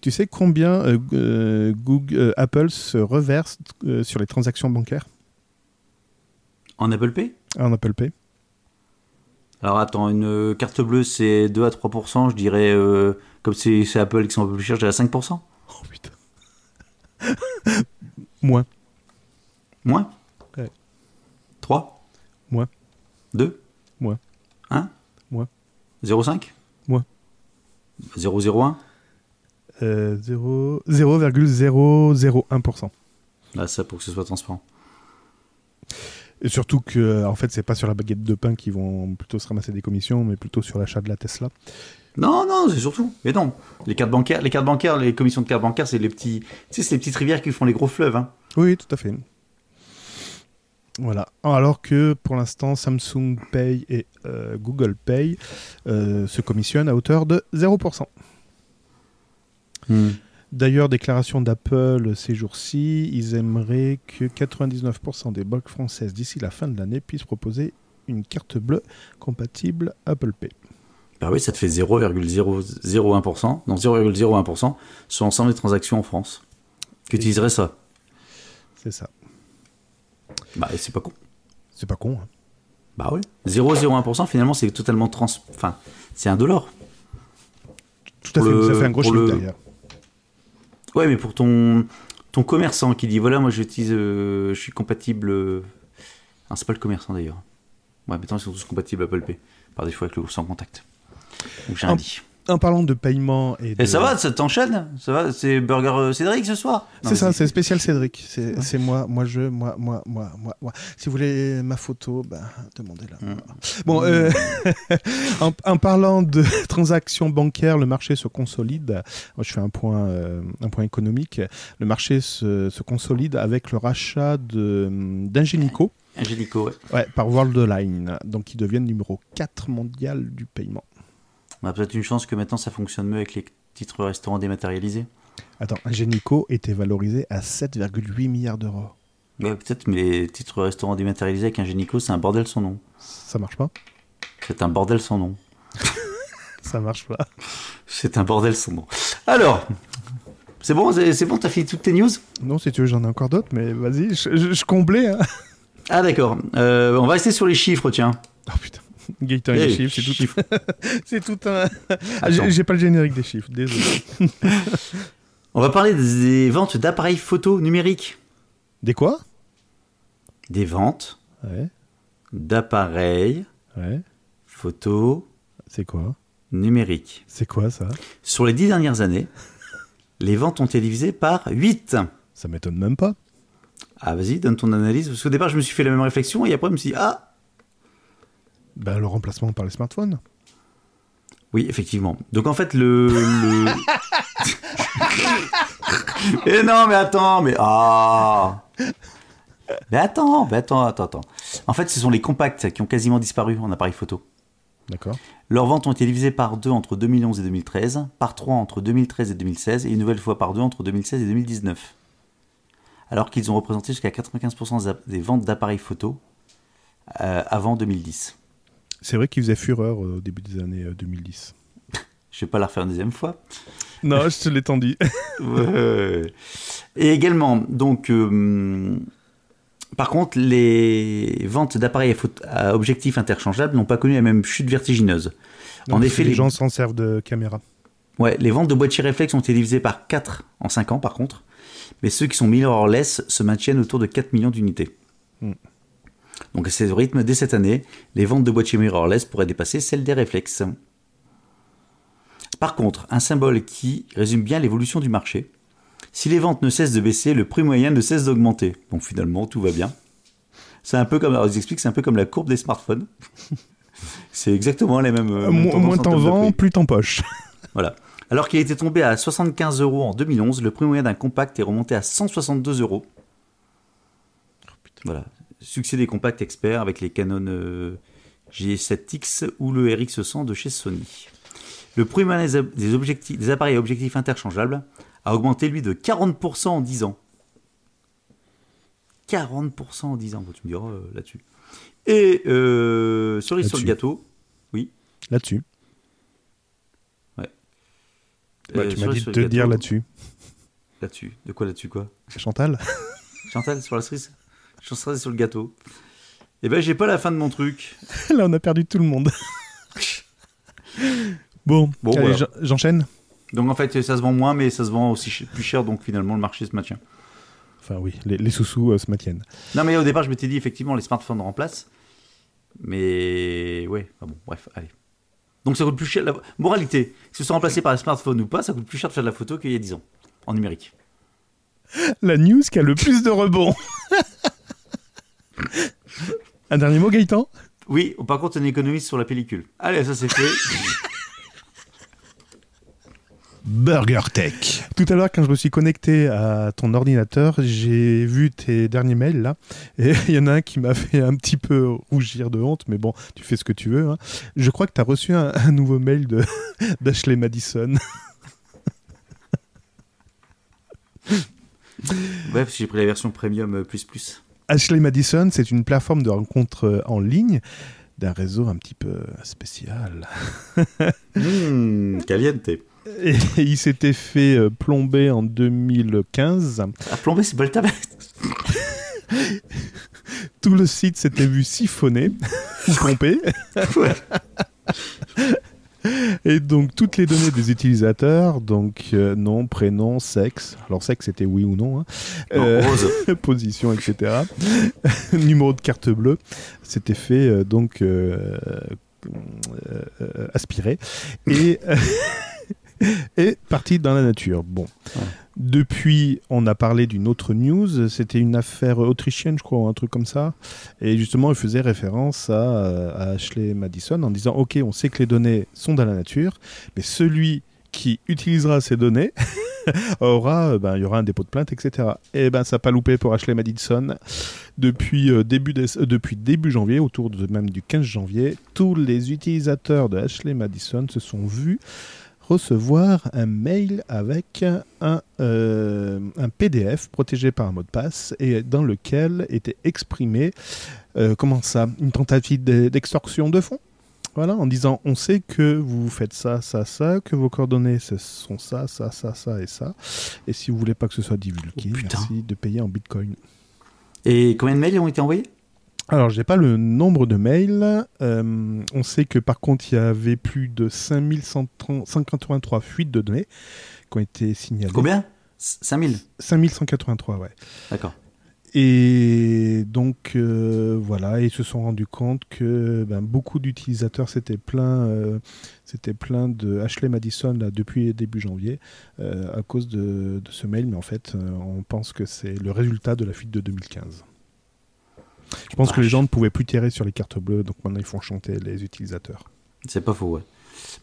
Tu sais combien euh, euh, Google, euh, Apple se reverse euh, sur les transactions bancaires? En Apple Pay? En Apple Pay Alors attends, une euh, carte bleue c'est 2 à 3%, je dirais, euh, comme c'est c'est Apple qui sont un peu plus chers, je dirais 5%. Oh putain. *laughs* Moins. Moins? Ouais. 3 Moins. 2 Moins. 1 Moins. 0,5 Moins. 0,01 Euh, 0 0,001%. Là, ça pour que ce soit transparent. Et surtout que, en fait, c'est pas sur la baguette de pain qu'ils vont plutôt se ramasser des commissions, mais plutôt sur l'achat de la Tesla. Non, non, c'est surtout. Mais non, les cartes bancaires, les cartes bancaires, les commissions de cartes bancaires, c'est les petits, tu sais, c'est les petites rivières qui font les gros fleuves. Hein. Oui, tout à fait. Voilà. Alors que pour l'instant, Samsung Pay et euh, Google Pay euh, se commissionnent à hauteur de 0%. D'ailleurs, déclaration d'Apple ces jours-ci, ils aimeraient que 99% des banques françaises d'ici la fin de l'année puissent proposer une carte bleue compatible Apple Pay. Bah oui, ça te fait 0,001%, non 0,01% sur l'ensemble des transactions en France. Qui utiliserait ça? C'est ça. Bah, et c'est pas con. C'est pas con. hein. Bah oui. 0,01% finalement, c'est totalement trans. Enfin, c'est un dollar. Tout à fait. le- ça fait un gros chiffre le- derrière. Ouais, mais pour ton, ton commerçant qui dit voilà, moi j'utilise, euh, je suis compatible. euh, Ah, c'est pas le commerçant d'ailleurs. Ouais, maintenant ils sont tous compatibles Apple Pay. Par défaut avec le sans contact. Donc j'ai Ah, dit. En parlant de paiement et de... Et ça va, ça t'enchaîne Ça va C'est Burger euh, Cédric ce soir C'est ça, c'est spécial Cédric. C'est moi, moi je, moi, moi, moi, moi, moi. Si vous voulez ma photo, bah, demandez-la. Mm. Bon, euh, *laughs* en, en parlant de *laughs* transactions bancaires, le marché se consolide. Moi, je fais un point, euh, un point économique. Le marché se, se consolide avec le rachat de- d'Ingenico Angélico, ouais. ouais, par Worldline. Donc, ils deviennent numéro 4 mondial du paiement. On a peut-être une chance que maintenant ça fonctionne mieux avec les titres restaurants dématérialisés. Attends, Ingenico était valorisé à 7,8 milliards d'euros. Ouais, peut-être, mais les titres restaurants dématérialisés avec Ingénico, c'est un bordel sans nom. Ça marche pas? C'est un bordel sans nom. *laughs* Ça marche pas. C'est un bordel sans nom. Alors, c'est bon, c'est c'est bon, t'as fini toutes tes news? Non, si tu veux, j'en ai encore d'autres, mais vas-y, je, je, je comblais. Hein. Ah d'accord. Euh, on va rester sur les chiffres, tiens. Oh putain, Gaëtan et Eh, les chiffres, c'est tout, *laughs* tout un. Ah, j'ai pas le générique des chiffres, désolé. *laughs* On va parler des ventes d'appareils photo numériques. Des quoi? Des ventes Ouais, d'appareils ouais. photo C'est quoi? numériques. C'est quoi ça? Sur les dix dernières années, les ventes ont été divisées par 8. Ça m'étonne même pas. Ah vas-y, donne ton analyse. Parce qu'au départ, je me suis fait la même réflexion et après, je me suis dit, ah Ben, le remplacement par les smartphones. Oui, effectivement. Donc en fait, le... le... *laughs* Eh non, mais attends, mais... Ah Mais attends, mais attends, attends, attends. En fait, ce sont les compacts qui ont quasiment disparu en appareil photo. D'accord. Leurs ventes ont été divisées par deux entre 2011 et 2013, par trois entre 2013 et 2016, et une nouvelle fois par deux entre 2016 et 2019. Alors qu'ils ont représenté jusqu'à 95% des app- des ventes d'appareils photo euh, avant 2010. C'est vrai qu'ils faisaient fureur euh, au début des années euh, 2010. Je vais pas la refaire une deuxième fois. Non, je te l'ai tendu. *laughs* Ouais. Et également, donc, euh, par contre, les ventes d'appareils à, objectifs interchangeables n'ont pas connu la même chute vertigineuse. en effet, les les, gens s'en servent de caméra. ouais, les ventes de boîtiers réflexes ont été divisées par 4 en 5 ans, par contre. Mais ceux qui sont mirrorless se maintiennent autour de 4 millions d'unités. Hmm. Donc, à ce rythme, dès cette année, les ventes de boîtiers mirrorless pourraient dépasser celles des réflexes. Par contre, un symbole qui résume bien l'évolution du marché. Si les ventes ne cessent de baisser, le prix moyen ne cesse d'augmenter. Donc finalement, tout va bien. C'est un peu comme, alors, ils expliquent, c'est un peu comme la courbe des smartphones. *laughs* c'est exactement les mêmes. Euh, mo- moins en t'en vends, plus t'en poches. *laughs* Voilà. Alors qu'il était tombé à 75 euros en 2011, le prix moyen d'un compact est remonté à 162 euros. Voilà. Succès des compacts experts avec les Canon euh, G7X ou le RX100 de chez Sony. Le prix des, objectifs, des appareils à objectifs interchangeables a augmenté lui de 40% en 10 ans. 40% en 10 ans, tu me diras euh, là-dessus. Et euh, sur les sur le Là-dessus. gâteau, Là-dessus. euh, Ouais, tu sur m'as les- dit de te dire là-dessus. Là-dessus. De quoi là-dessus quoi? Chantal? Chantal, sur la cerise? Chantal sur le gâteau. Eh ben, j'ai pas la fin de mon truc. *laughs* Là, on a perdu tout le monde. *laughs* bon, Bon, allez, voilà. j'en- j'enchaîne. Donc en fait, ça se vend moins, mais ça se vend aussi plus cher, donc finalement le marché se maintient. Enfin, oui, les, les sous-sous euh, se maintiennent. Non, mais au départ, je m'étais dit effectivement les smartphones remplacent, mais ouais, ah bon, bref, allez. Donc ça coûte plus cher. La... Moralité, que ce soit remplacé par un smartphone ou pas, ça coûte plus cher de faire de la photo qu'il y a 10 ans en numérique. La news qui a le plus de rebonds. *laughs* Un dernier mot, Gaëtan? Oui, par contre, on économise sur la pellicule. Allez, ça c'est fait. Burger Tech. Tout à l'heure, quand je me suis connecté à ton ordinateur, j'ai vu tes derniers mails là. Et *laughs* il y en a un qui m'a fait un petit peu rougir de honte, mais bon, tu fais ce que tu veux. hein. Je crois que tu as reçu un, un nouveau mail de *laughs* d'Ashley Madison. Bref, j'ai pris la version premium plus plus. Ashley Madison, c'est une plateforme de rencontre euh, en ligne d'un réseau un petit peu spécial. *laughs* Mmh, caliente. Et il s'était fait euh, plomber en 2015. À plomber, c'est pas le tabac. Tout le site s'était vu siphonner. *laughs* Ouais. *laughs* Et donc toutes les données des utilisateurs, donc euh, nom, prénom, sexe, alors sexe c'était oui ou non, hein, euh, *laughs* position, etc. *laughs* Numéro de carte bleue, c'était fait euh, donc aspiré et *laughs* et parti dans la nature. Bon. Ouais. Depuis, on a parlé d'une autre news. C'était une affaire autrichienne, je crois, ou un truc comme ça. Et justement, il faisait référence à, euh, à Ashley Madison en disant Ok, on sait que les données sont dans la nature, mais celui qui utilisera ces données *laughs* aura, euh, ben, il y aura un dépôt de plainte, etc. Et ben, ça n'a pas loupé pour Ashley Madison. Depuis, euh, début euh, depuis début janvier, autour de même du 15 janvier, tous les utilisateurs de Ashley Madison se sont vus recevoir un mail avec un, euh, un PDF protégé par un mot de passe et dans lequel était exprimé, euh, comment ça, une tentative de- d'extorsion de fonds voilà, en disant on sait que vous faites ça, ça, ça, que vos coordonnées ce sont ça, ça, ça, ça et ça. Et si vous voulez pas que ce soit divulgué, Oh, merci de payer en bitcoin. Et combien de mails ont été envoyés? Alors, j'ai pas le nombre de mails. Euh, on sait que par contre, il y avait plus de 5183 fuites de données qui ont été signalées. Combien? 5000 5183, ouais. D'accord. Et donc, euh, voilà, ils se sont rendus compte que ben, beaucoup d'utilisateurs s'étaient plaints, euh, plaints de Ashley Madison là, depuis début janvier à cause de, de ce mail, mais en fait, on pense que c'est le résultat de la fuite de 2015. Je pense que les gens ne pouvaient plus tirer sur les cartes bleues, donc maintenant ils font chanter les utilisateurs. C'est pas faux, ouais.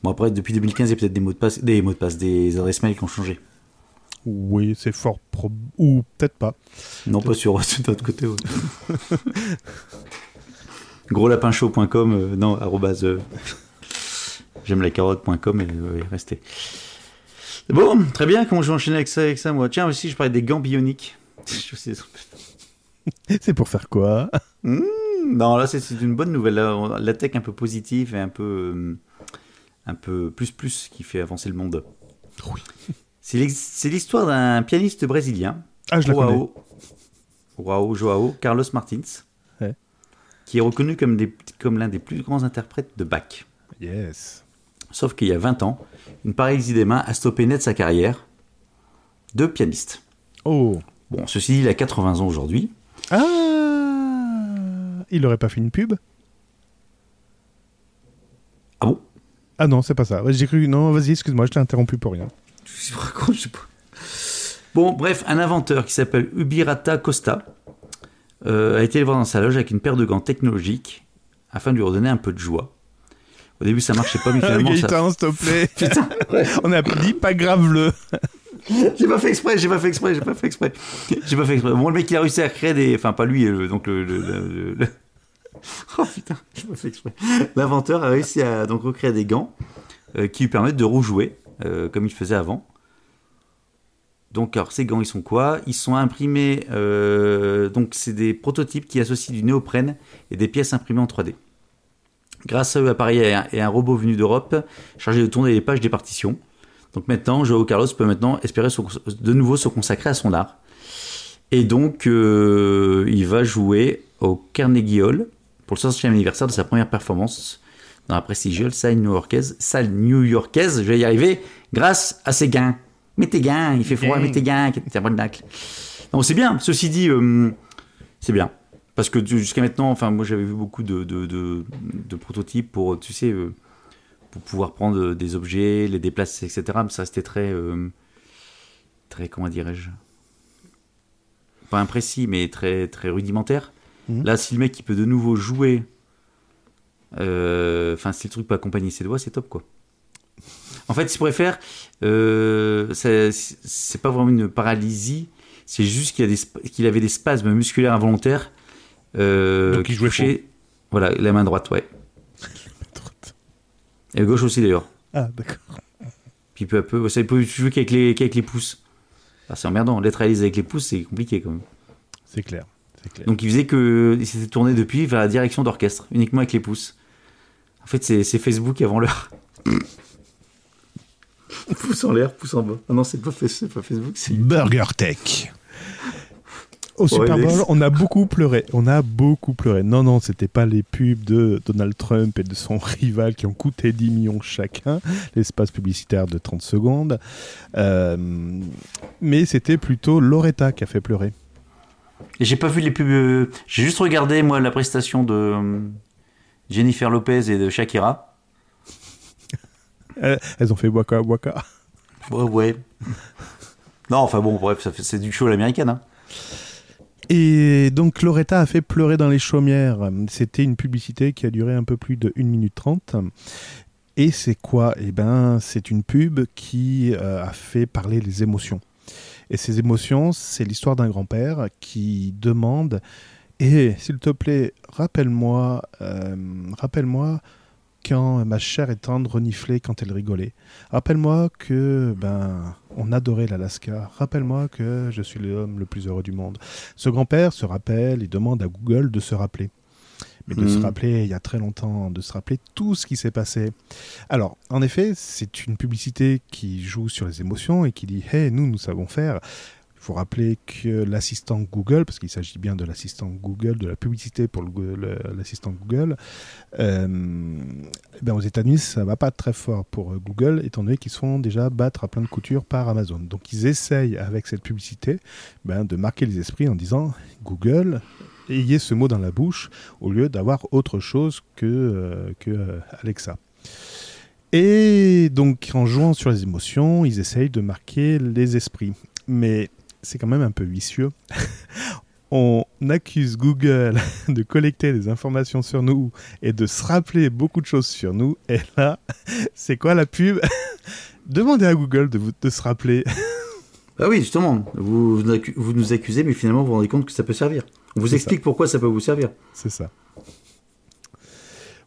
Bon, après, depuis 2015, il y a peut-être des mots de passe, des mots de passe, des adresses mail qui ont changé. Oui, c'est fort prob... Ou peut-être pas. Non, pas sur *laughs* notre côté, ouais. Groslapinchaud.com, euh, non, arrobase, euh, j'aime la carotte.com et euh, restez. Bon, très bien, comment je vais enchaîner avec ça, avec ça, moi? Tiens, aussi, je parlais des gants bioniques. *laughs* Je sais- *laughs* C'est pour faire quoi Non, là, c'est une bonne nouvelle. Là, la tech un peu positive et un peu, euh, un peu plus plus qui fait avancer le monde. Oui. C'est l'histoire d'un pianiste brésilien, Ah, je. Joao, Joao, Joao Carlos Martins, Ouais. qui est reconnu comme, des- comme l'un des plus grands interprètes de Bach. Yes. Sauf qu'il y a 20 ans, une paralysie des mains a stoppé net sa carrière de pianiste. Oh. Bon, ceci dit, il a 80 ans aujourd'hui. Ah Il aurait pas fait une pub Ah bon? Ah non, c'est pas ça. J'ai cru. Non, vas-y, excuse-moi, je t'ai interrompu pour rien. Je sais pas quoi, je sais pas. Bon, bref, un inventeur qui s'appelle Ubirata Costa euh, a été voir dans sa loge avec une paire de gants technologiques afin de lui redonner un peu de joie. Au début, ça marchait pas, mais *laughs* finalement, ça... Gaëtan, s'il te plaît. *laughs* Putain, On a dit pas grave le. J'ai pas fait exprès, j'ai pas fait exprès, j'ai pas fait exprès. J'ai pas fait exprès. Bon, le mec, il a réussi à créer des... Enfin, pas lui, le- donc le... *laughs* Oh putain, j'ai pas fait exprès. L'inventeur a réussi à donc recréer des gants euh, qui lui permettent de rejouer euh, comme il faisait avant. Donc, alors, ces gants, ils sont quoi? Ils sont imprimés. euh, donc, c'est des prototypes qui associent du néoprène et des pièces imprimées en 3D. Grâce à eux, appareil et un, et un robot venu d'Europe chargé de tourner les pages des partitions. Donc, maintenant, Joao Carlos peut maintenant espérer se- de nouveau se consacrer à son art. Et donc, euh, il va jouer au Carnegie Hall pour le 60e anniversaire de sa première performance dans la prestigieuse salle new-yorkaise, salle new-yorkaise, je vais y arriver, grâce à ses gains. Mais tes gains, il fait froid, mais tes gains, c'est un Donc c'est bien, ceci dit, euh, c'est bien. Parce que jusqu'à maintenant, enfin, moi j'avais vu beaucoup de, de, de, prototypes pour, tu sais, euh, pour pouvoir prendre des objets, les déplacer, etc. Mais ça restait très, euh, très, comment dirais-je, pas imprécis, mais très, très rudimentaire. Mhm. Là, si le mec il peut de nouveau jouer, euh, enfin, si le truc peut accompagner ses doigts, c'est top quoi. En fait, il pourrait faire, euh, c'est pas vraiment une paralysie, c'est juste qu'il, avait des spasmes musculaires involontaires. Euh, Donc il jouait chez, Voilà, la main droite, ouais. Et gauche aussi d'ailleurs. Ah, d'accord. Puis peu à peu, ça peut jouer qu'avec les, qu'avec les pouces. Ah, c'est emmerdant, l'être réalisé avec les pouces, c'est compliqué quand même. C'est clair. Donc il faisait que il s'était tourné depuis vers la direction d'orchestre, uniquement avec les pouces. En fait, c'est Facebook avant l'heure. *laughs* pouce en l'air, pouce en bas. Ah non, c'est pas, pas, Facebook, c'est Burger Tech. Au Super Bowl, on a beaucoup pleuré. On a beaucoup pleuré. Non, non, c'était pas les pubs de Donald Trump et de son *laughs* rival qui ont coûté 10 millions chacun, l'espace publicitaire de 30 secondes. Euh, mais c'était plutôt Loretta qui a fait pleurer. Et j'ai pas vu les pubs. Euh, j'ai juste regardé, moi, la prestation de euh, Jennifer Lopez et de Shakira. *laughs* Elles ont fait Waka Waka. Ouais, ouais. non, enfin bon, bref, c'est du show à l'américaine. Hein. Et donc Loretta a fait pleurer dans les chaumières. C'était une publicité qui a duré un peu plus de 1 minute 30. Et c'est quoi? Eh ben, c'est une pub qui euh, a fait parler les émotions. Et ces émotions, c'est l'histoire d'un grand-père qui demande eh, s'il te plaît, rappelle-moi, euh, rappelle-moi quand ma chère et tendre reniflait quand elle rigolait. Rappelle-moi que ben on adorait l'Alaska. Rappelle-moi que je suis l'homme le plus heureux du monde. Ce grand-père se rappelle et demande à Google de se rappeler mais de se mhm. rappeler il y a très longtemps, de se rappeler tout ce qui s'est passé. Alors, en effet, c'est une publicité qui joue sur les émotions et qui dit Hey, nous, nous savons faire. Faut rappeler que l'assistant Google, parce qu'il s'agit bien de l'assistant Google, de la publicité pour l'assistant Google, euh, ben aux États-Unis, ça va pas très fort pour euh, Google, étant donné qu'ils se font déjà battre à plein de coutures par Amazon. Donc ils essayent, avec cette publicité, ben, de marquer les esprits en disant Google, ayez ce mot dans la bouche au lieu d'avoir autre chose que, euh, que Alexa. Et donc en jouant sur les émotions, ils essayent de marquer les esprits. Mais c'est quand même un peu vicieux. *laughs* On accuse Google *laughs* de collecter des informations sur nous et de se rappeler beaucoup de choses sur nous. Et là, *laughs* c'est quoi la pub? Demandez à Google de, de se rappeler. Ah oui, justement, vous, vous nous accusez, mais finalement vous vous rendez compte que ça peut servir. On vous explique pourquoi ça peut vous servir. C'est ça.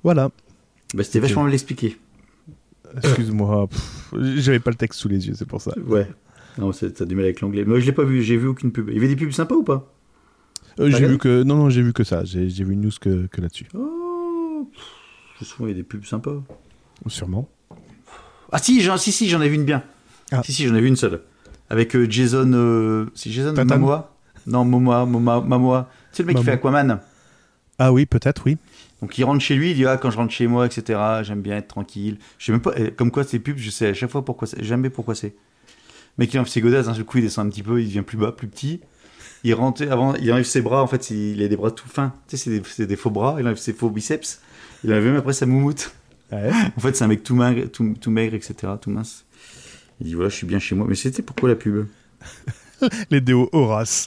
Voilà. Bah, C'était vachement mal expliqué. Excuse-moi, j'avais pas le texte sous les yeux, c'est pour ça. Ouais. Non, t'as du mal avec l'anglais. Moi, je l'ai pas vu, j'ai vu aucune pub. Il y avait des pubs sympas ou pas? Euh, J'ai vu que. Non, non, j'ai vu que ça. J'ai vu une news que, que là-dessus. Oh Souvent, il y a des pubs sympas. Sûrement. Ah si, si, si, j'en ai vu une bien. Ah. Si, si, j'en ai vu une seule. Avec euh, Jason. Euh, c'est Jason Momoa? Non, Momoa, Momoa, Momoa. C'est le mec qui fait Aquaman. Ah oui, peut-être, oui. Donc il rentre chez lui, il dit ah quand je rentre chez moi, etc. J'aime bien être tranquille. Je sais même pas, comme quoi ces pubs, je sais à chaque fois pourquoi jamais pourquoi c'est. Mais qui fait ses godasses, hein, du coup il descend un petit peu, il devient plus bas, plus petit. Il rentre avant, il enlève ses bras, en fait il a des bras tout fins. Tu sais c'est des, faux bras, il enlève ses faux biceps. Il enlève même après sa moumoute. *laughs* en fait c'est un mec tout maigre, tout, tout maigre, etc. Tout mince. Il dit voilà je suis bien chez moi. Mais c'était pourquoi la pub? *laughs* Les déos Horace.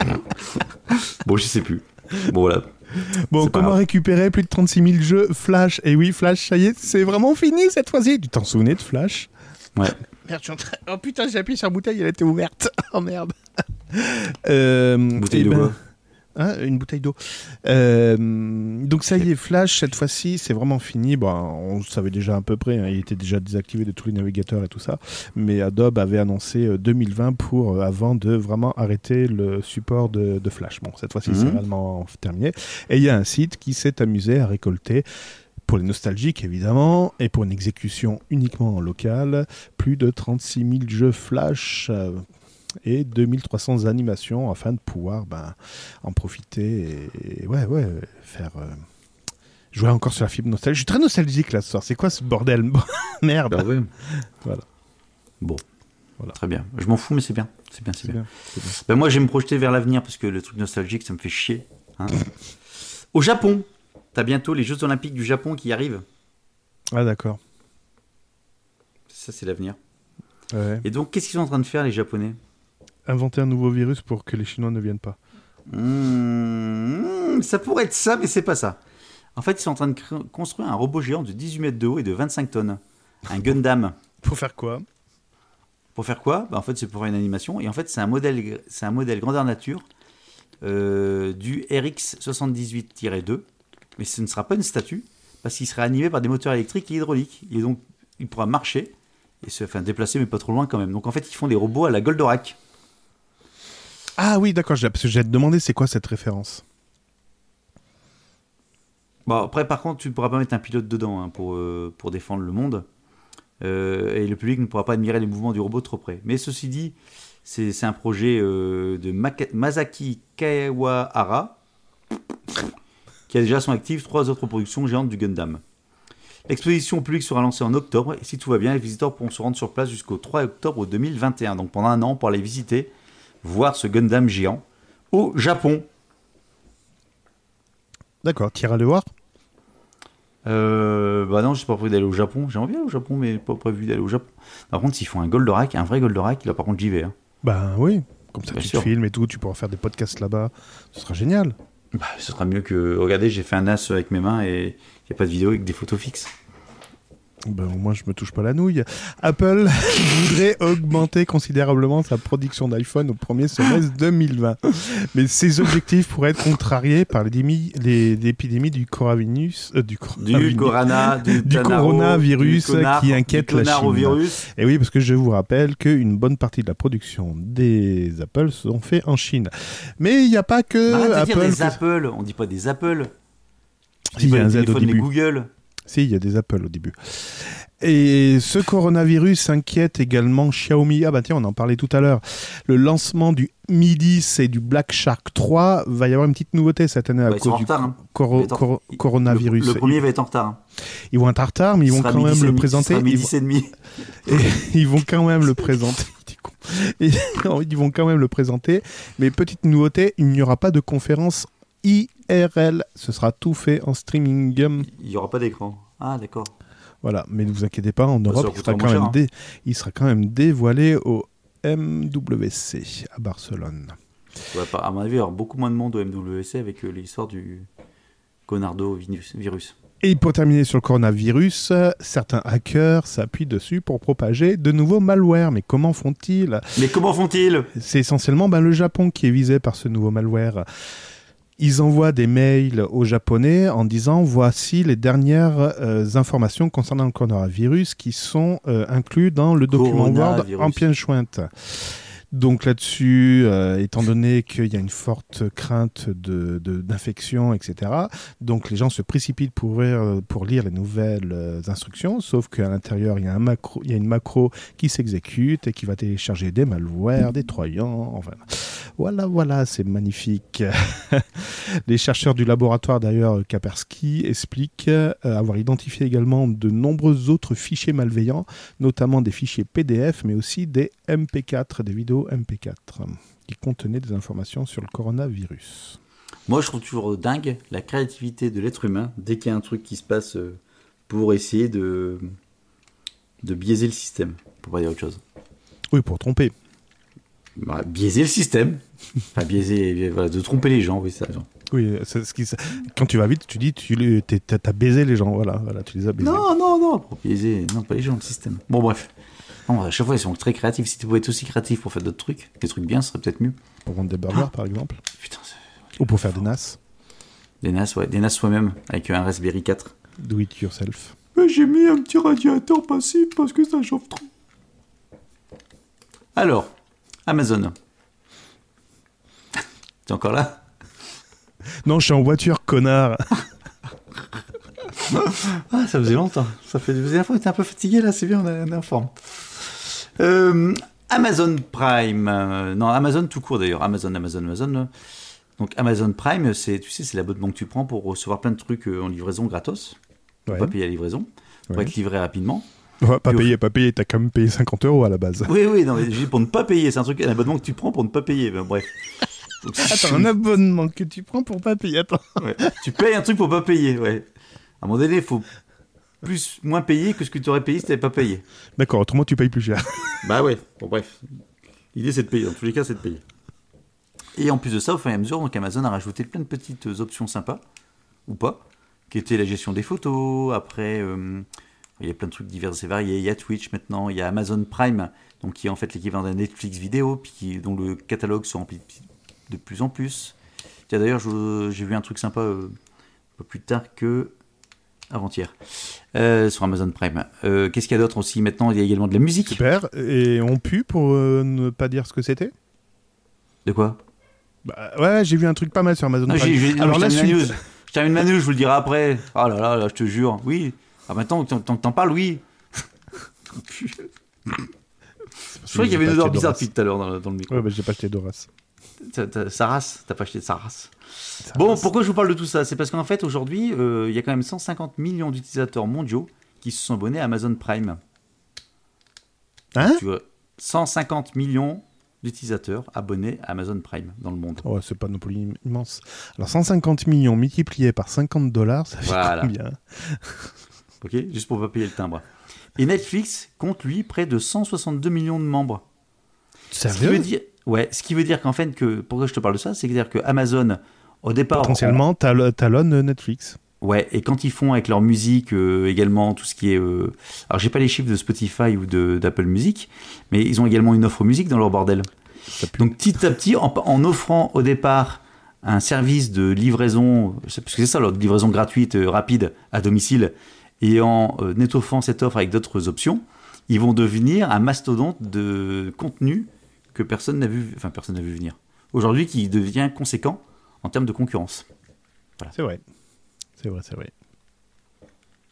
*laughs* bon, je sais plus. Bon, voilà. Bon, comment récupérer plus de 36 000 jeux Flash? Et oui, Flash, ça y est, c'est vraiment fini cette fois-ci. Tu t'en souvenais de Flash? Ouais. Merde, je suis en Oh putain, j'ai appuyé sur la bouteille, elle était ouverte. *laughs* Oh merde. Euh, bouteille de ben... Hein, une bouteille d'eau. Euh, donc ça y est, Flash, cette fois-ci, c'est vraiment fini. Bon, on le savait déjà à peu près, hein, il était déjà désactivé de tous les navigateurs et tout ça. Mais Adobe avait annoncé 2020 euh, pour, euh, avant de vraiment arrêter le support de, Flash. Bon, cette fois-ci, c'est mhm. réellement terminé. Et il y a un site qui s'est amusé à récolter pour les nostalgiques évidemment, et pour une exécution uniquement locale, plus de 36 000 jeux Flash et 2300 animations afin de pouvoir ben, en profiter et, et ouais, ouais, faire. euh, jouer encore sur la fibre nostalgique. Je suis très nostalgique là ce soir. C'est quoi ce bordel? *laughs* Merde. Ouais. Voilà. Bon. Voilà. Très bien. Je m'en fous, mais c'est bien. C'est bien, c'est bien. bien, c'est bien. Ben, moi, je vais me projeter vers l'avenir parce que le truc nostalgique, ça me fait chier. hein. *laughs* Au Japon, t'as bientôt les Jeux Olympiques du Japon qui arrivent. Ah d'accord. Ça, c'est l'avenir. Ouais. Et donc, qu'est-ce qu'ils sont en train de faire, les Japonais? Inventer un nouveau virus pour que les Chinois ne viennent pas. Hmm, Ça pourrait être ça, mais c'est pas ça. En fait, ils sont en train de construire un robot géant de 18 mètres de haut et de 25 tonnes. Un *laughs* Gundam. Pour faire quoi? Pour faire quoi? Bah, En fait, c'est pour faire une animation. Et en fait, c'est un modèle, c'est un modèle grandeur nature euh, du RX78-2. Mais ce ne sera pas une statue, parce qu'il sera animé par des moteurs électriques et hydrauliques. Et donc, il pourra marcher et se enfin, déplacer, mais pas trop loin quand même. Donc, en fait, ils font des robots à la Goldorak. Ah oui, d'accord. j'ai- Parce que j'allais te demander c'est quoi cette référence? Bon, après, par contre, tu ne pourras pas mettre un pilote dedans hein, pour, euh, pour défendre le monde. Euh, et le public ne pourra pas admirer les mouvements du robot trop près. Mais ceci dit, c'est un projet euh, de Maka- Masaki Kawahara qui a déjà son actif trois autres productions géantes du Gundam. L'exposition au public sera lancée en octobre et si tout va bien, les visiteurs pourront se rendre sur place jusqu'au 3 octobre 2021. Donc pendant un an pour aller visiter, voir ce Gundam géant au Japon. D'accord. T'iras le voir Euh, bah non, j'ai pas prévu d'aller au Japon. J'aimerais bien aller au Japon, mais pas prévu d'aller au Japon. Par contre, s'ils font un Goldorak, un vrai Goldorak, là par contre j'y vais. hein. Ben oui. Comme ça, Bien tu sûr. te filmes et tout. Tu pourras faire des podcasts là-bas. Ce sera génial. Bah, ce sera mieux que. Regardez, j'ai fait un as avec mes mains et il n'y a pas de vidéo avec des photos fixes. Ben, au moins, je me touche pas la nouille. Apple *laughs* voudrait augmenter considérablement sa production d'iPhone au premier semestre 2020. Mais ces objectifs pourraient être contrariés par l'épidémie du coronavirus. euh, du *laughs* Du coronavirus. corona, du, Du canaro, coronavirus du connard, qui inquiète du la Chine. conarovirus. Et oui, parce que je vous rappelle qu'une bonne partie de la production des Apple sont faits en Chine. Mais il n'y a pas que Arrête de Apple. dire des que- Apple, on dit pas des Apple. On Si, il y pas a un des Z au début. Google. Si, il y a des Apple au début. Et ce coronavirus inquiète également Xiaomi. Ah bah tiens, on en parlait tout à l'heure. Le lancement du Mi 10 et du Black Shark 3 va y avoir une petite nouveauté cette année à Bah, cause du retard. hein. coro- coro- coronavirus. Le, le premier va être en retard. hein. Ils vont être en retard, mais ils vont quand même le présenter. Ils vont- *laughs* et ils vont quand même le présenter. *laughs* Et *laughs* ils vont quand même le présenter. Mais petite nouveauté, il n'y aura pas de conférence IRL. Ce sera tout fait en streaming. Il n'y aura pas d'écran. Ah, d'accord. Voilà, mais ne vous inquiétez pas, en Europe, il coûtera sera, moins quand cher, même hein. dé- il sera quand même dévoilé au MWC à Barcelone. Ouais, à mon avis, il y aura beaucoup moins de monde au MWC avec euh, l'histoire du Conardo vinus- virus. Et pour terminer sur le coronavirus, certains hackers s'appuient dessus pour propager de nouveaux malwares. Mais comment font-ils? Mais comment font-ils? C'est essentiellement ben, le Japon qui est visé par ce nouveau malware. Ils envoient des mails aux Japonais en disant voici les dernières euh, informations concernant le coronavirus qui sont euh, inclus dans le document Word en pièce jointe. Donc là-dessus, euh, étant donné qu'il y a une forte crainte de- de- d'infection, etc., donc les gens se précipitent pour, pour lire les nouvelles euh, instructions, sauf qu'à l'intérieur, il y, a une macro qui s'exécute et qui va télécharger des malwares, des troyants, enfin... Voilà, voilà, c'est magnifique. *laughs* les chercheurs du laboratoire, d'ailleurs, Kaspersky, expliquent euh, avoir identifié également de nombreux autres fichiers malveillants, notamment des fichiers PDF, mais aussi des MP4, des vidéos MP4, qui contenaient des informations sur le coronavirus. Moi, je trouve toujours dingue la créativité de l'être humain dès qu'il y a un truc qui se passe euh, pour essayer de, de biaiser le système, pour pas dire autre chose. Oui, pour tromper. Bah, biaiser le système. Enfin, biaiser, voilà, de tromper les gens, oui, c'est raison. Oui, c'est ce qui, quand tu vas vite, tu dis tu t'as baisé les gens, voilà, voilà, tu les as baisés. Non, non, non, pour biaiser, non, pas les gens, le système. Bon, bref. Non, à chaque fois, ils sont très créatifs. Si tu pouvais être aussi créatif pour faire d'autres trucs, des trucs bien, ce serait peut-être mieux. Pour vendre des burgers, par exemple, Putain, ou pour faire des NAS, des NAS, ouais, des NAS soi-même, avec un Raspberry 4. do it yourself. J'ai mis un petit radiateur passif parce que ça chauffe trop. Alors, Amazon. *laughs* T'es encore là? Non, je suis en voiture, connard. Ah, ça faisait longtemps. Ça fait la fois, t'es un peu fatigué là, c'est bien, on est en forme. Euh, Amazon Prime. euh, non, Amazon tout court d'ailleurs. Amazon, Amazon, Amazon. Donc Amazon Prime, c'est, tu sais, c'est l'abonnement que tu prends pour recevoir plein de trucs euh, en livraison gratos. Pour Ouais. pas payer la livraison. Pour Ouais. être livré rapidement. Ouais, pas au- payé, pas payé. T'as quand même payé 50 euros à la base. Oui, oui, non, mais pour ne pas payer. C'est un truc, un abonnement que tu prends pour ne pas payer. Ben, bref. Donc, Attends, un abonnement que tu prends pour pas payer. Attends. Ouais. Tu payes un truc pour pas payer, ouais. À un moment donné, il faut plus, moins payer que ce que tu aurais payé si tu n'avais pas payé. D'accord, autrement tu payes plus cher. *laughs* Bah ouais, bon bref. L'idée c'est de payer, dans tous les cas c'est de payer. Et en plus de ça, au fur et à mesure, donc Amazon a rajouté plein de petites options sympas, ou pas, qui étaient la gestion des photos, après euh, il y a plein de trucs divers et variés, il y a Twitch maintenant, il y a Amazon Prime, donc qui est en fait l'équivalent d'un Netflix vidéo, puis qui- dont le catalogue se remplit de plus en plus. D'ailleurs, j'ai vu un truc sympa euh, un peu plus tard que avant-hier, euh, sur Amazon Prime. Euh, Qu'est-ce qu'il y a d'autre aussi Maintenant, il y a également de la musique. Super. Et on pue pour euh, ne pas dire ce que c'était? De quoi? Bah ouais, j'ai vu un truc pas mal sur Amazon Non, Prime. j'ai- non, Alors je la termine suite. Je termine ma news, je vous le dirai après. Oh là là, là je te jure. Oui. Ah, maintenant, tant tant que t'en parles, oui. Je crois qu'il y avait une odeur bizarre depuis tout à l'heure dans, le- dans le micro. Ouais, bah j'ai pas acheté ça- Sa race T'as pas acheté de sa race Ça Bon, passe. pourquoi je vous parle de tout ça? C'est parce qu'en fait, aujourd'hui, euh, il y a quand même 150 millions d'utilisateurs mondiaux qui se sont abonnés à Amazon Prime. Hein? Tu vois, 150 millions d'utilisateurs abonnés à Amazon Prime dans le monde. Ouais, c'est pas non plus im- immense. Alors 150 millions multipliés par 50 dollars, ça fait Voilà. combien? *laughs* Ok Juste pour pas payer le timbre. Et Netflix compte, lui, près de 162 millions de membres. Ce qui veut Sérieux dire, ouais, ce qui veut dire qu'en fait, que, pourquoi je te parle de ça, c'est que dire que Amazon, au départ, Potentiellement, tal- talonne Netflix. ouais, et quand ils font avec leur musique euh, également tout ce qui est, euh, alors j'ai pas les chiffres de Spotify ou d'Apple Music, mais ils ont également une offre musique dans leur bordel. Donc petit à petit, en, en offrant au départ un service de livraison, parce que c'est ça, leur livraison gratuite, euh, rapide, à domicile, et en euh, étoffant cette offre avec d'autres options, ils vont devenir un mastodonte de contenu que personne n'a vu, enfin personne n'a vu venir. Aujourd'hui, qui devient conséquent en termes de concurrence. C'est vrai. C'est vrai, c'est vrai.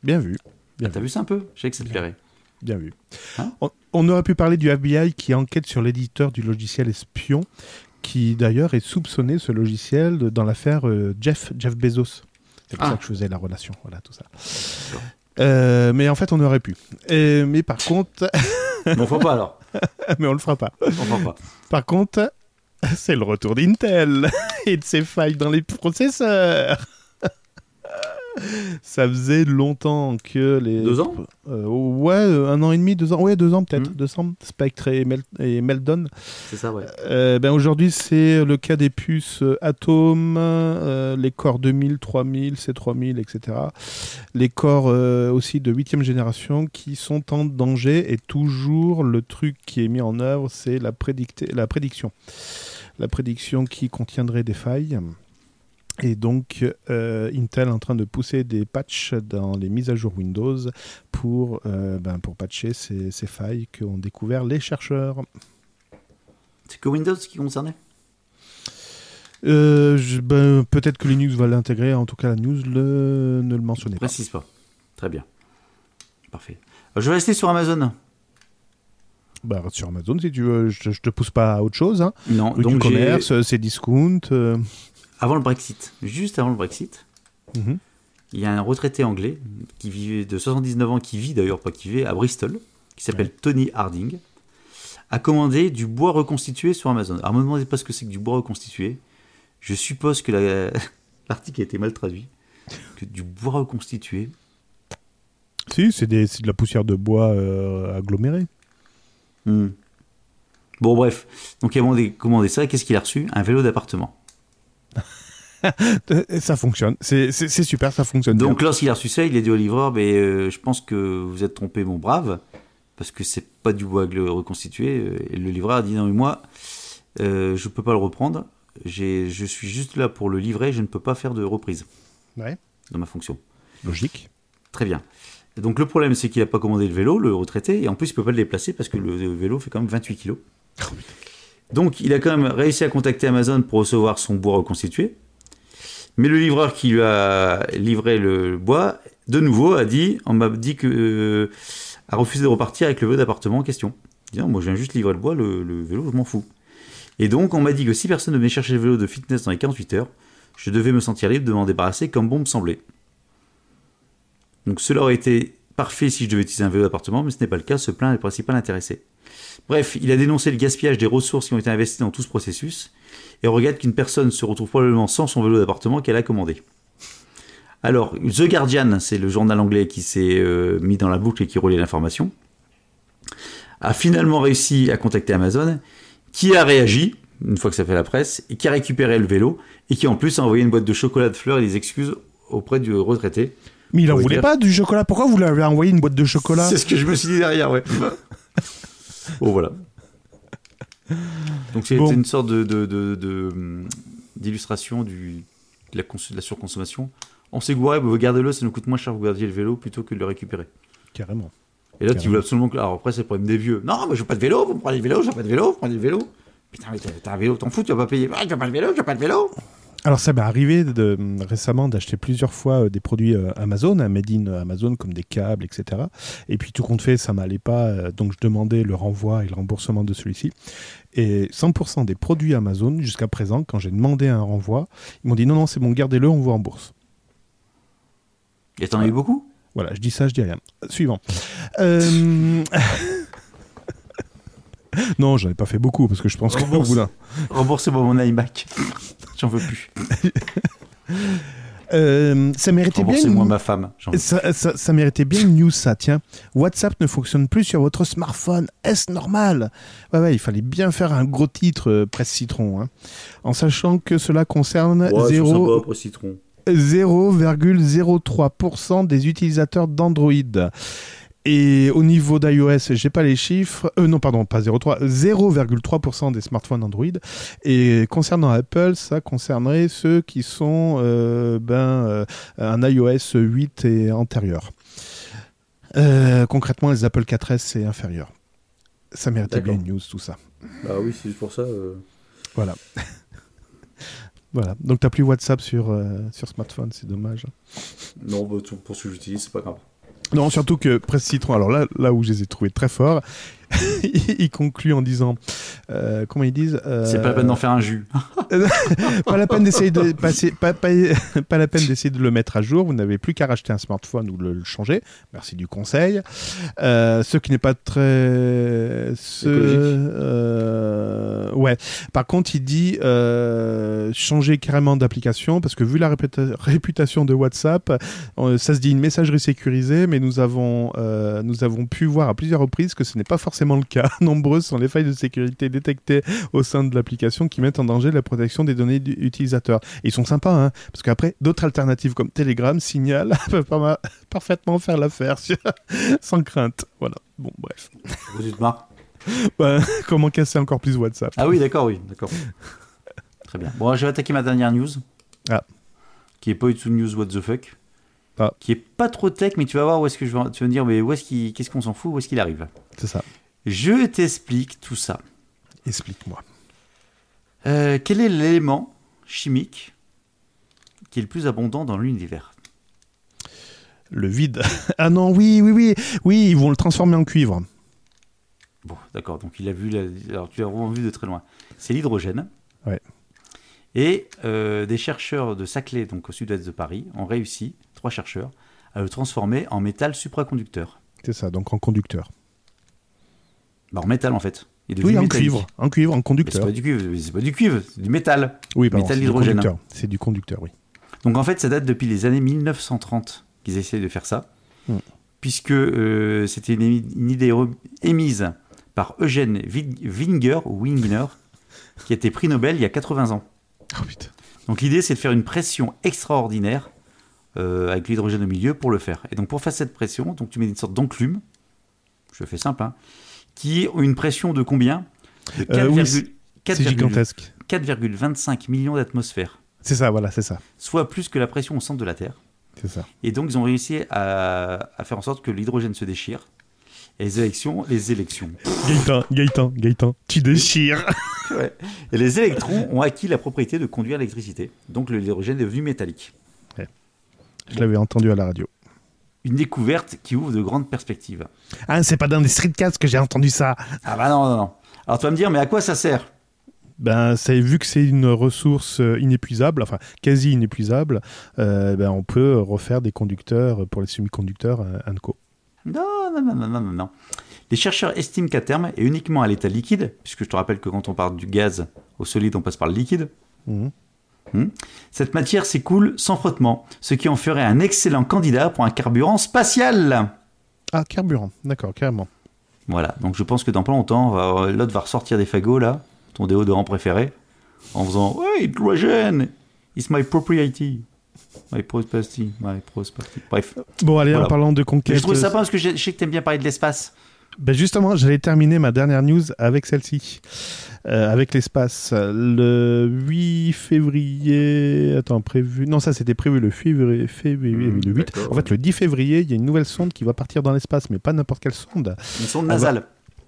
Bien vu. Ah, T'as vu. ça un peu? Je sais que ça te plairait. Bien vu. Hein? On, on aurait pu parler du FBI qui enquête sur l'éditeur du logiciel espion, qui d'ailleurs est soupçonné, ce logiciel, de- dans l'affaire euh, Jeff, Jeff Bezos. C'est pour Ah. ça que je faisais la relation, voilà, tout ça. Euh, mais en fait, on aurait pu. Mais par contre, Bon, faut pas alors. *laughs* mais on le fera pas. On fera pas. Par contre, c'est le retour d'Intel *laughs* et de ses failles dans les processeurs. *laughs* Ça faisait longtemps que les. Deux ans Euh, Ouais, euh, un an et demi, deux ans. Ouais, deux ans peut-être. Mhm. Deux ans. Spectre et, Mel- et Meldon. C'est ça, ouais. Euh, ben aujourd'hui, c'est le cas des puces Atom, euh, les Core 2000, 3000, C3000, etc. Les corps aussi de huitième génération qui sont en danger et toujours le truc qui est mis en œuvre, c'est la, la prédiction. La prédiction qui contiendrait des failles. Et donc, euh, Intel est en train de pousser des patchs dans les mises à jour Windows pour, euh, ben, pour patcher ces, ces failles qu'ont découvert les chercheurs. C'est que Windows qui concernait? Euh, ben, Peut-être que Linux va l'intégrer, en tout cas la news le- ne le mentionnait pas. Précise pas. Très bien. Parfait. Euh, Je vais rester sur Amazon. Bah, sur Amazon si tu veux, je, je te pousse pas à autre chose. Hein. Non, Rue du donc j'ai- commerce, c'est discount. Avant le Brexit, juste avant le Brexit, mhm. il y a un retraité anglais qui vivait de 79 ans, qui vit d'ailleurs pas qui vit à Bristol, qui s'appelle Tony Harding, a commandé du bois reconstitué sur Amazon. Alors me demandez pas ce que c'est que du bois reconstitué. Je suppose que la- *laughs* l'article a été mal traduit. Que du bois reconstitué. Si, c'est de la poussière de bois euh, agglomérée. Hmm. Bon bref, donc il a commandé ça. Qu'est-ce qu'il a reçu? Un vélo d'appartement. *laughs* Ça fonctionne, c'est super, ça fonctionne. Donc lorsqu'il a reçu ça, il a dit au livreur, mais euh, je pense que vous êtes trompé, mon brave, parce que c'est pas du bois reconstitué. Et le livreur a dit non mais moi, euh, je peux pas le reprendre. Je suis juste là pour le livrer, je ne peux pas faire de reprise Ouais, dans ma fonction. logique. Très bien. Donc le problème, c'est qu'il n'a pas commandé le vélo, le retraité, et en plus il peut pas le déplacer parce que le, le vélo fait quand même 28 kilos. Donc il a quand même réussi à contacter Amazon pour recevoir son bois reconstitué. Mais le livreur qui lui a livré le bois, de nouveau, a dit, on m'a dit que, euh, a refusé de repartir avec le vélo d'appartement en question. Disant, moi, je viens juste livrer le bois, le, vélo, je m'en fous. Et donc, on m'a dit que si personne ne venait chercher le vélo de fitness dans les 48 heures, je devais me sentir libre de m'en débarrasser comme bon me semblait. Donc, cela aurait été parfait si je devais utiliser un vélo d'appartement, mais ce n'est pas le cas, se plaint le principal intéressé. Bref, il a dénoncé le gaspillage des ressources qui ont été investies dans tout ce processus et regrette qu'une personne se retrouve probablement sans son vélo d'appartement qu'elle a commandé. Alors, The Guardian, c'est le journal anglais qui s'est euh, mis dans la boucle et qui relaie l'information, a finalement réussi à contacter Amazon, qui a réagi, une fois que ça fait la presse, et qui a récupéré le vélo, et qui en plus a envoyé une boîte de chocolat de fleurs et des excuses auprès du retraité. Mais il en voulait pas du chocolat, pourquoi vous l'avez envoyé une boîte de chocolat? C'est ce que je me suis dit derrière, ouais. *laughs* bon voilà. *laughs* Donc c'est une sorte de, hum, d'illustration de, la, surconsommation. On s'est gouré, eh bah, ben, gardez-le, ça nous coûte moins cher que vous gardiez le vélo plutôt que de le récupérer. Carrément. Et là, tu veux absolument que. Alors après, c'est le problème des vieux. Non, mais je veux pas de vélo, vous me prenez le vélo, j'ai pas de vélo, vous prenez le vélo. Putain, mais t'as un vélo, t'en fous, tu vas pas payer. Ah, je veux pas de vélo, je veux pas de vélo. Alors ça m'est arrivé récemment d'acheter plusieurs fois euh, des produits euh, Amazon, hein, made in Amazon comme des câbles, etc. Et puis tout compte fait, ça m'allait pas, euh, donc je demandais le renvoi et le remboursement de celui-ci. Et 100% des produits Amazon jusqu'à présent, quand j'ai demandé un renvoi, ils m'ont dit non non c'est bon, gardez-le, on vous rembourse. Et t'en as eu beaucoup? Voilà, je dis ça, je dis rien. Suivant. Euh... *laughs* *laughs* Non, j'en ai pas fait beaucoup parce que je pense que Rembourse... bout Remboursez-moi mon iMac. *laughs* J'en veux plus. *laughs* Euh, ça méritait bien. Une... ma femme. Ça, méritait bien une news, ça. Tiens, WhatsApp ne fonctionne plus sur votre smartphone. Est-ce normal? Il fallait bien faire un gros titre euh, presse citron, hein. en sachant que cela concerne 0,03% des utilisateurs d'Android. Et au niveau d'iOS, j'ai pas les chiffres. Euh, non, pardon, pas 0,3, 0,3% des smartphones Android. Et concernant Apple, ça concernerait ceux qui sont euh, ben, euh, un iOS 8 et antérieur. Euh, concrètement, les Apple 4S c'est inférieur. Ça méritait bien une news, tout ça. Bah oui, c'est pour ça. Voilà. *laughs* Voilà. Donc t'as plus WhatsApp sur, sur smartphone, c'est dommage. Non, bah, pour ce que j'utilise, c'est pas grave. Non, surtout que Presse Citron, alors là, là où je les ai trouvés très forts, *laughs* il conclut en disant euh, comment ils disent euh, c'est pas la peine d'en faire un jus. *laughs* Pas la peine d'essayer de passer, pas, pas, pas, la peine d'essayer de le mettre à jour. Vous n'avez plus qu'à racheter un smartphone ou le, le changer. Merci du conseil. Euh, ce qui n'est pas très ce, euh, ouais. Par contre il dit changer carrément d'application parce que vu la réputation de WhatsApp ça se dit une messagerie sécurisée mais nous avons nous avons pu voir à plusieurs reprises que ce n'est pas forcément forcément le cas. *laughs* Nombreuses sont les failles de sécurité détectées au sein de l'application qui mettent en danger la protection des données du utilisateur. Et ils sont sympas, hein, parce qu'après, d'autres alternatives comme Telegram, Signal *laughs* peuvent parfaitement faire l'affaire *laughs* sans crainte. Voilà, bon, bref. Vous êtes marre Comment casser encore plus WhatsApp Ah oui, d'accord, oui, d'accord. Très bien. Bon, je vais attaquer ma dernière news. Ah. Qui est pas une news what the fuck. Ah. Qui est pas trop tech, mais tu vas voir où est-ce que je vais, tu dire, mais où est-ce qu'est-ce qu'on s'en fout, où est-ce qu'il arrive? C'est ça. Je t'explique tout ça. Explique-moi. Euh, quel est l'élément chimique qui est le plus abondant dans l'univers? Le vide. *laughs* ah non, oui, oui, oui. Oui, ils vont le transformer en cuivre. Bon, d'accord. Donc il a vu. Alors tu l'as vraiment vu de très loin. C'est l'hydrogène. Ouais. Et euh, des chercheurs de Saclay, donc au sud-ouest de Paris, ont réussi, trois chercheurs, à le transformer en métal supraconducteur. C'est ça, donc en conducteur bah, en métal en fait. Oui, en cuivre, en cuivre, en conducteur. C'est pas du cuivre, c'est pas du cuivre, c'est du métal. Oui, pardon, métal d'hydrogène. C'est du conducteur, oui. Donc en fait, ça date depuis les années 1930 qu'ils essayent de faire ça, hmm. puisque euh, c'était une, idée émise par Eugène Winger, ou Wingner, qui a été prix Nobel il y a 80 ans. Oh, putain. Donc l'idée, c'est de faire une pression extraordinaire euh, avec l'hydrogène au milieu pour le faire. Et donc pour faire cette pression, donc tu mets une sorte d'enclume, je fais simple, hein, qui ont une pression de combien De 4,25 euh, millions d'atmosphères. C'est ça, voilà, c'est ça. Soit plus que la pression au centre de la Terre. C'est ça. Et donc, ils ont réussi à, faire en sorte que l'hydrogène se déchire. Et les élections, les élections. Gaëtan, Gaëtan, Gaëtan, tu déchires. *laughs* Et les électrons ont acquis la propriété de conduire l'électricité. Donc l'hydrogène est devenu métallique. Je l'avais entendu à la radio une découverte qui ouvre de grandes perspectives. Ah, c'est pas dans les streetcasts que j'ai entendu ça. Ah bah non, non, non. Alors tu vas me dire, mais à quoi ça sert? Ben, c'est vu que c'est une ressource euh, inépuisable, enfin quasi inépuisable, euh, ben, on peut refaire des conducteurs pour les semi-conducteurs euh, ANCO. Non, non, non, non, non, non, non. Les chercheurs estiment qu'à terme, et uniquement à l'état liquide, puisque je te rappelle que quand on part du gaz au solide, on passe par le liquide, Mhm. Hmm, cette matière s'écoule sans frottement, ce qui en ferait un excellent candidat pour un carburant spatial. Ah, carburant, d'accord, carrément. Voilà, donc je pense que dans pas longtemps, l'autre va ressortir des fagots, là, ton déodorant préféré, en faisant Ouais, hydrogène It's my propriety. My property. My property. Bref. Bon, allez, Voilà. en parlant de conquête. je trouve ça pas parce que je je sais que t'aimes bien parler de l'espace. Ben justement, j'allais terminer ma dernière news avec celle-ci, Euh, avec l'espace. Le 8 février, attends, prévu, non ça c'était prévu le février, février Hmm, le 8. d'accord. En fait, le 10 février, il y a une nouvelle sonde qui va partir dans l'espace, mais pas n'importe quelle sonde. Une sonde nasale.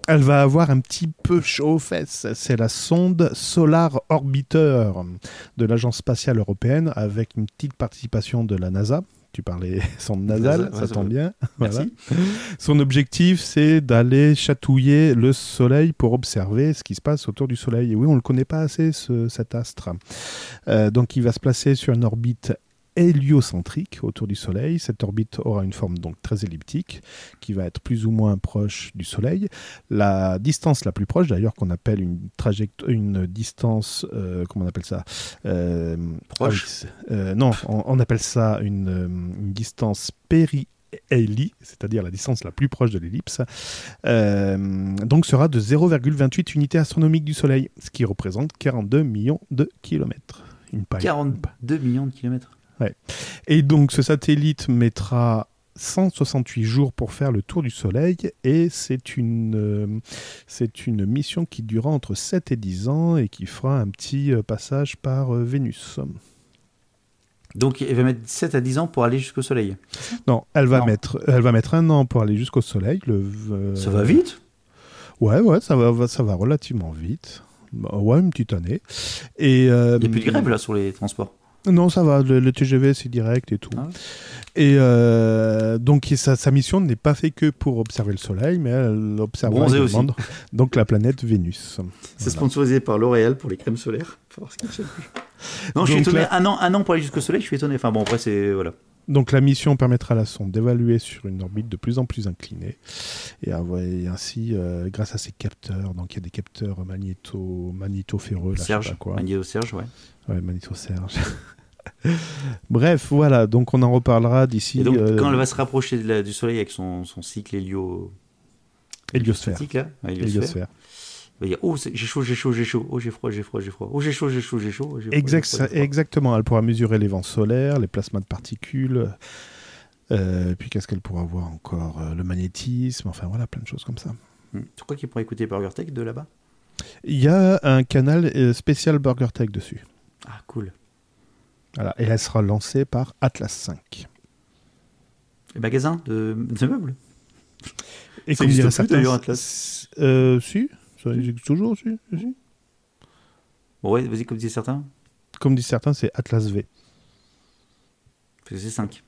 Elle va avoir un petit peu chaud aux fesses. C'est la sonde Solar Orbiter de l'Agence spatiale européenne, avec une petite participation de la NASA. Tu parlais *laughs* sonde nasale, NASA, ouais, ça ça tombe *laughs* bien. Merci. Voilà. Son objectif, c'est d'aller chatouiller le Soleil pour observer ce qui se passe autour du Soleil. Et oui, on ne le connaît pas assez, ce- cet astre. Euh, donc, il va se placer sur une orbite héliocentrique autour du Soleil. Cette orbite aura une forme donc très elliptique, qui va être plus ou moins proche du Soleil. La distance la plus proche, d'ailleurs, qu'on appelle une trajectoire, une distance, euh, comment on appelle ça Euh, Proche. ah euh, Non, on, on appelle ça une, une distance péri c'est-à-dire la distance la plus proche de l'ellipse, euh, donc sera de 0,28 unités astronomiques du Soleil, ce qui représente 42 millions de kilomètres. Une paille. 42 millions de kilomètres. Et donc ce satellite mettra 168 jours pour faire le tour du Soleil et c'est une, euh, c'est une mission qui durera entre 7 et 10 ans et qui fera un petit euh, passage par euh, Vénus. Donc il va mettre 7 à 10 ans pour aller jusqu'au soleil. Non, elle va, Non. Mettre, elle va mettre un an pour aller jusqu'au Soleil. Le, Ça va vite? Ouais, ouais, ça va, ça va relativement vite. Bah, ouais, une petite année. Et, Il n'y a plus de grève là sur les transports. Non, ça va, le, le TGV c'est direct et tout. Ah. Et euh, donc sa, sa mission n'est pas faite que pour observer le Soleil, mais elle observe donc la planète Vénus. C'est Voilà. sponsorisé par L'Oréal pour les crèmes solaires. Non, je suis étonné. là- Un, an, un an pour aller jusqu'au soleil, je suis étonné. Enfin bon, après, c'est. Voilà. Donc la mission permettra à la sonde d'évaluer sur une orbite de plus en plus inclinée et, ainsi, euh, grâce à ses capteurs, donc il y a des capteurs magnéto, magnéto-ferreux, là, je sais Serge, pas quoi. Magnéto Serge, ouais. Ouais, magnéto-serge. *laughs* Bref, voilà, donc on en reparlera d'ici Et donc, euh, quand elle va se rapprocher de la- du soleil avec son, son cycle hélio. héliosphère. là, héliosphère, Héliosphère. Va dire Oh, j'ai chaud, j'ai chaud, j'ai chaud. Oh, j'ai froid, j'ai froid, j'ai froid. Oh, j'ai chaud, j'ai chaud, j'ai chaud. Oh, Exact- froid, froid. exactement, elle pourra mesurer les vents solaires, les plasmas de particules, euh, puis qu'est-ce qu'elle pourra voir encore Euh, Le magnétisme, enfin voilà, plein de choses comme ça. Hmm. Tu crois qu'il pourrait écouter Burger Tech de là-bas? Il y a un canal euh, spécial Burger Tech dessus. Ah, cool. Voilà, et elle sera lancée par Atlas 5. Les magasins de, de meubles? Et Ça comme dirait certains- Atlas. Euh, si, ça existe toujours, si, si. Bon, ouais, vas-y, comme disent certains. Comme disent certains, c'est Atlas V. Parce que c'est 5.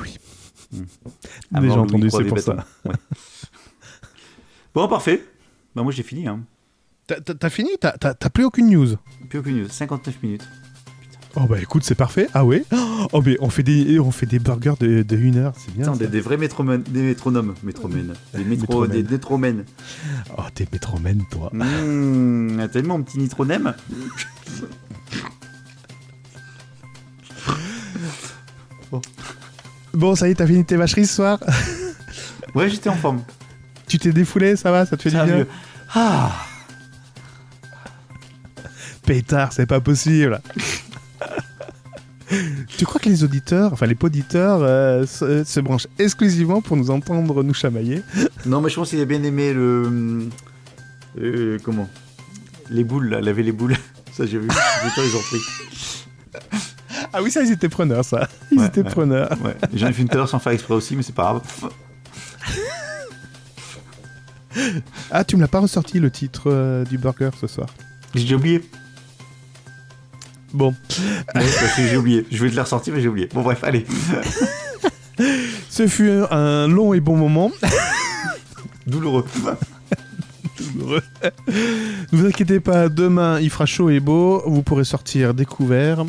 Oui. Hmm. *laughs* Déjà mort, entendu, c'est pour ça. Ouais. *laughs* bon, parfait. Bah, moi, j'ai fini. Hein. T'as- fini? T'as plus aucune news Plus aucune news. 59 minutes. Oh bah écoute, c'est parfait. Ah ouais Oh mais on fait des, on fait des burgers de, de une heure, c'est bien. Putain, ça. des, des vrais métronomes. Des métronomes. Métromènes. Des, métro, Métromènes. des métromènes. Oh t'es métromène toi. Mmh, tellement mon petit nitronème. *laughs* Bon, ça y est, t'as fini tes vacheries ce soir *laughs* Ouais, j'étais en forme. Tu t'es défoulé, ça va Ça te fait du Ça bien mieux. Ah Pétard, c'est pas possible *laughs* Tu crois que les auditeurs, enfin les poditeurs, euh, se, se branchent exclusivement pour nous entendre nous chamailler *laughs* Non, mais je pense qu'il a bien aimé le. euh, comment? Les boules, là, laver les boules. *laughs* Ça, j'ai vu. Gens, ils ont pris. Ah oui, ça, ils étaient preneurs, ça. Ils Ouais, étaient ouais. preneurs. Ouais. J'en ai fait une tout à l'heure sans faire exprès aussi, mais c'est pas grave. Ah, tu me l'as pas ressorti le titre euh, du burger ce soir? J'ai oublié. Bon, j'ai oublié. Je vais te la ressortir, mais j'ai oublié. Bon, bref, allez. ce *laughs* Ce fut un long et bon moment. *laughs* Douloureux. *laughs* Douloureux. Ne vous inquiétez pas, demain il fera chaud et beau. Vous pourrez sortir découvert.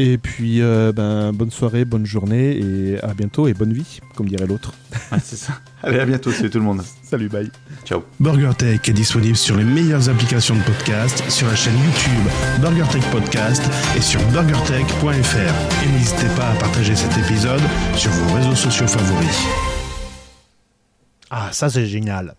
Et puis, euh, ben, bonne soirée, bonne journée et à bientôt et bonne vie, comme dirait l'autre. Ouais, c'est ça. *laughs* Allez, à bientôt, salut tout le monde. Salut, bye. Ciao. BurgerTech est disponible sur les meilleures applications de podcast, sur la chaîne YouTube BurgerTech Podcast et sur burgertech.fr. Et n'hésitez pas à partager cet épisode sur vos réseaux sociaux favoris. Ah, ça c'est génial.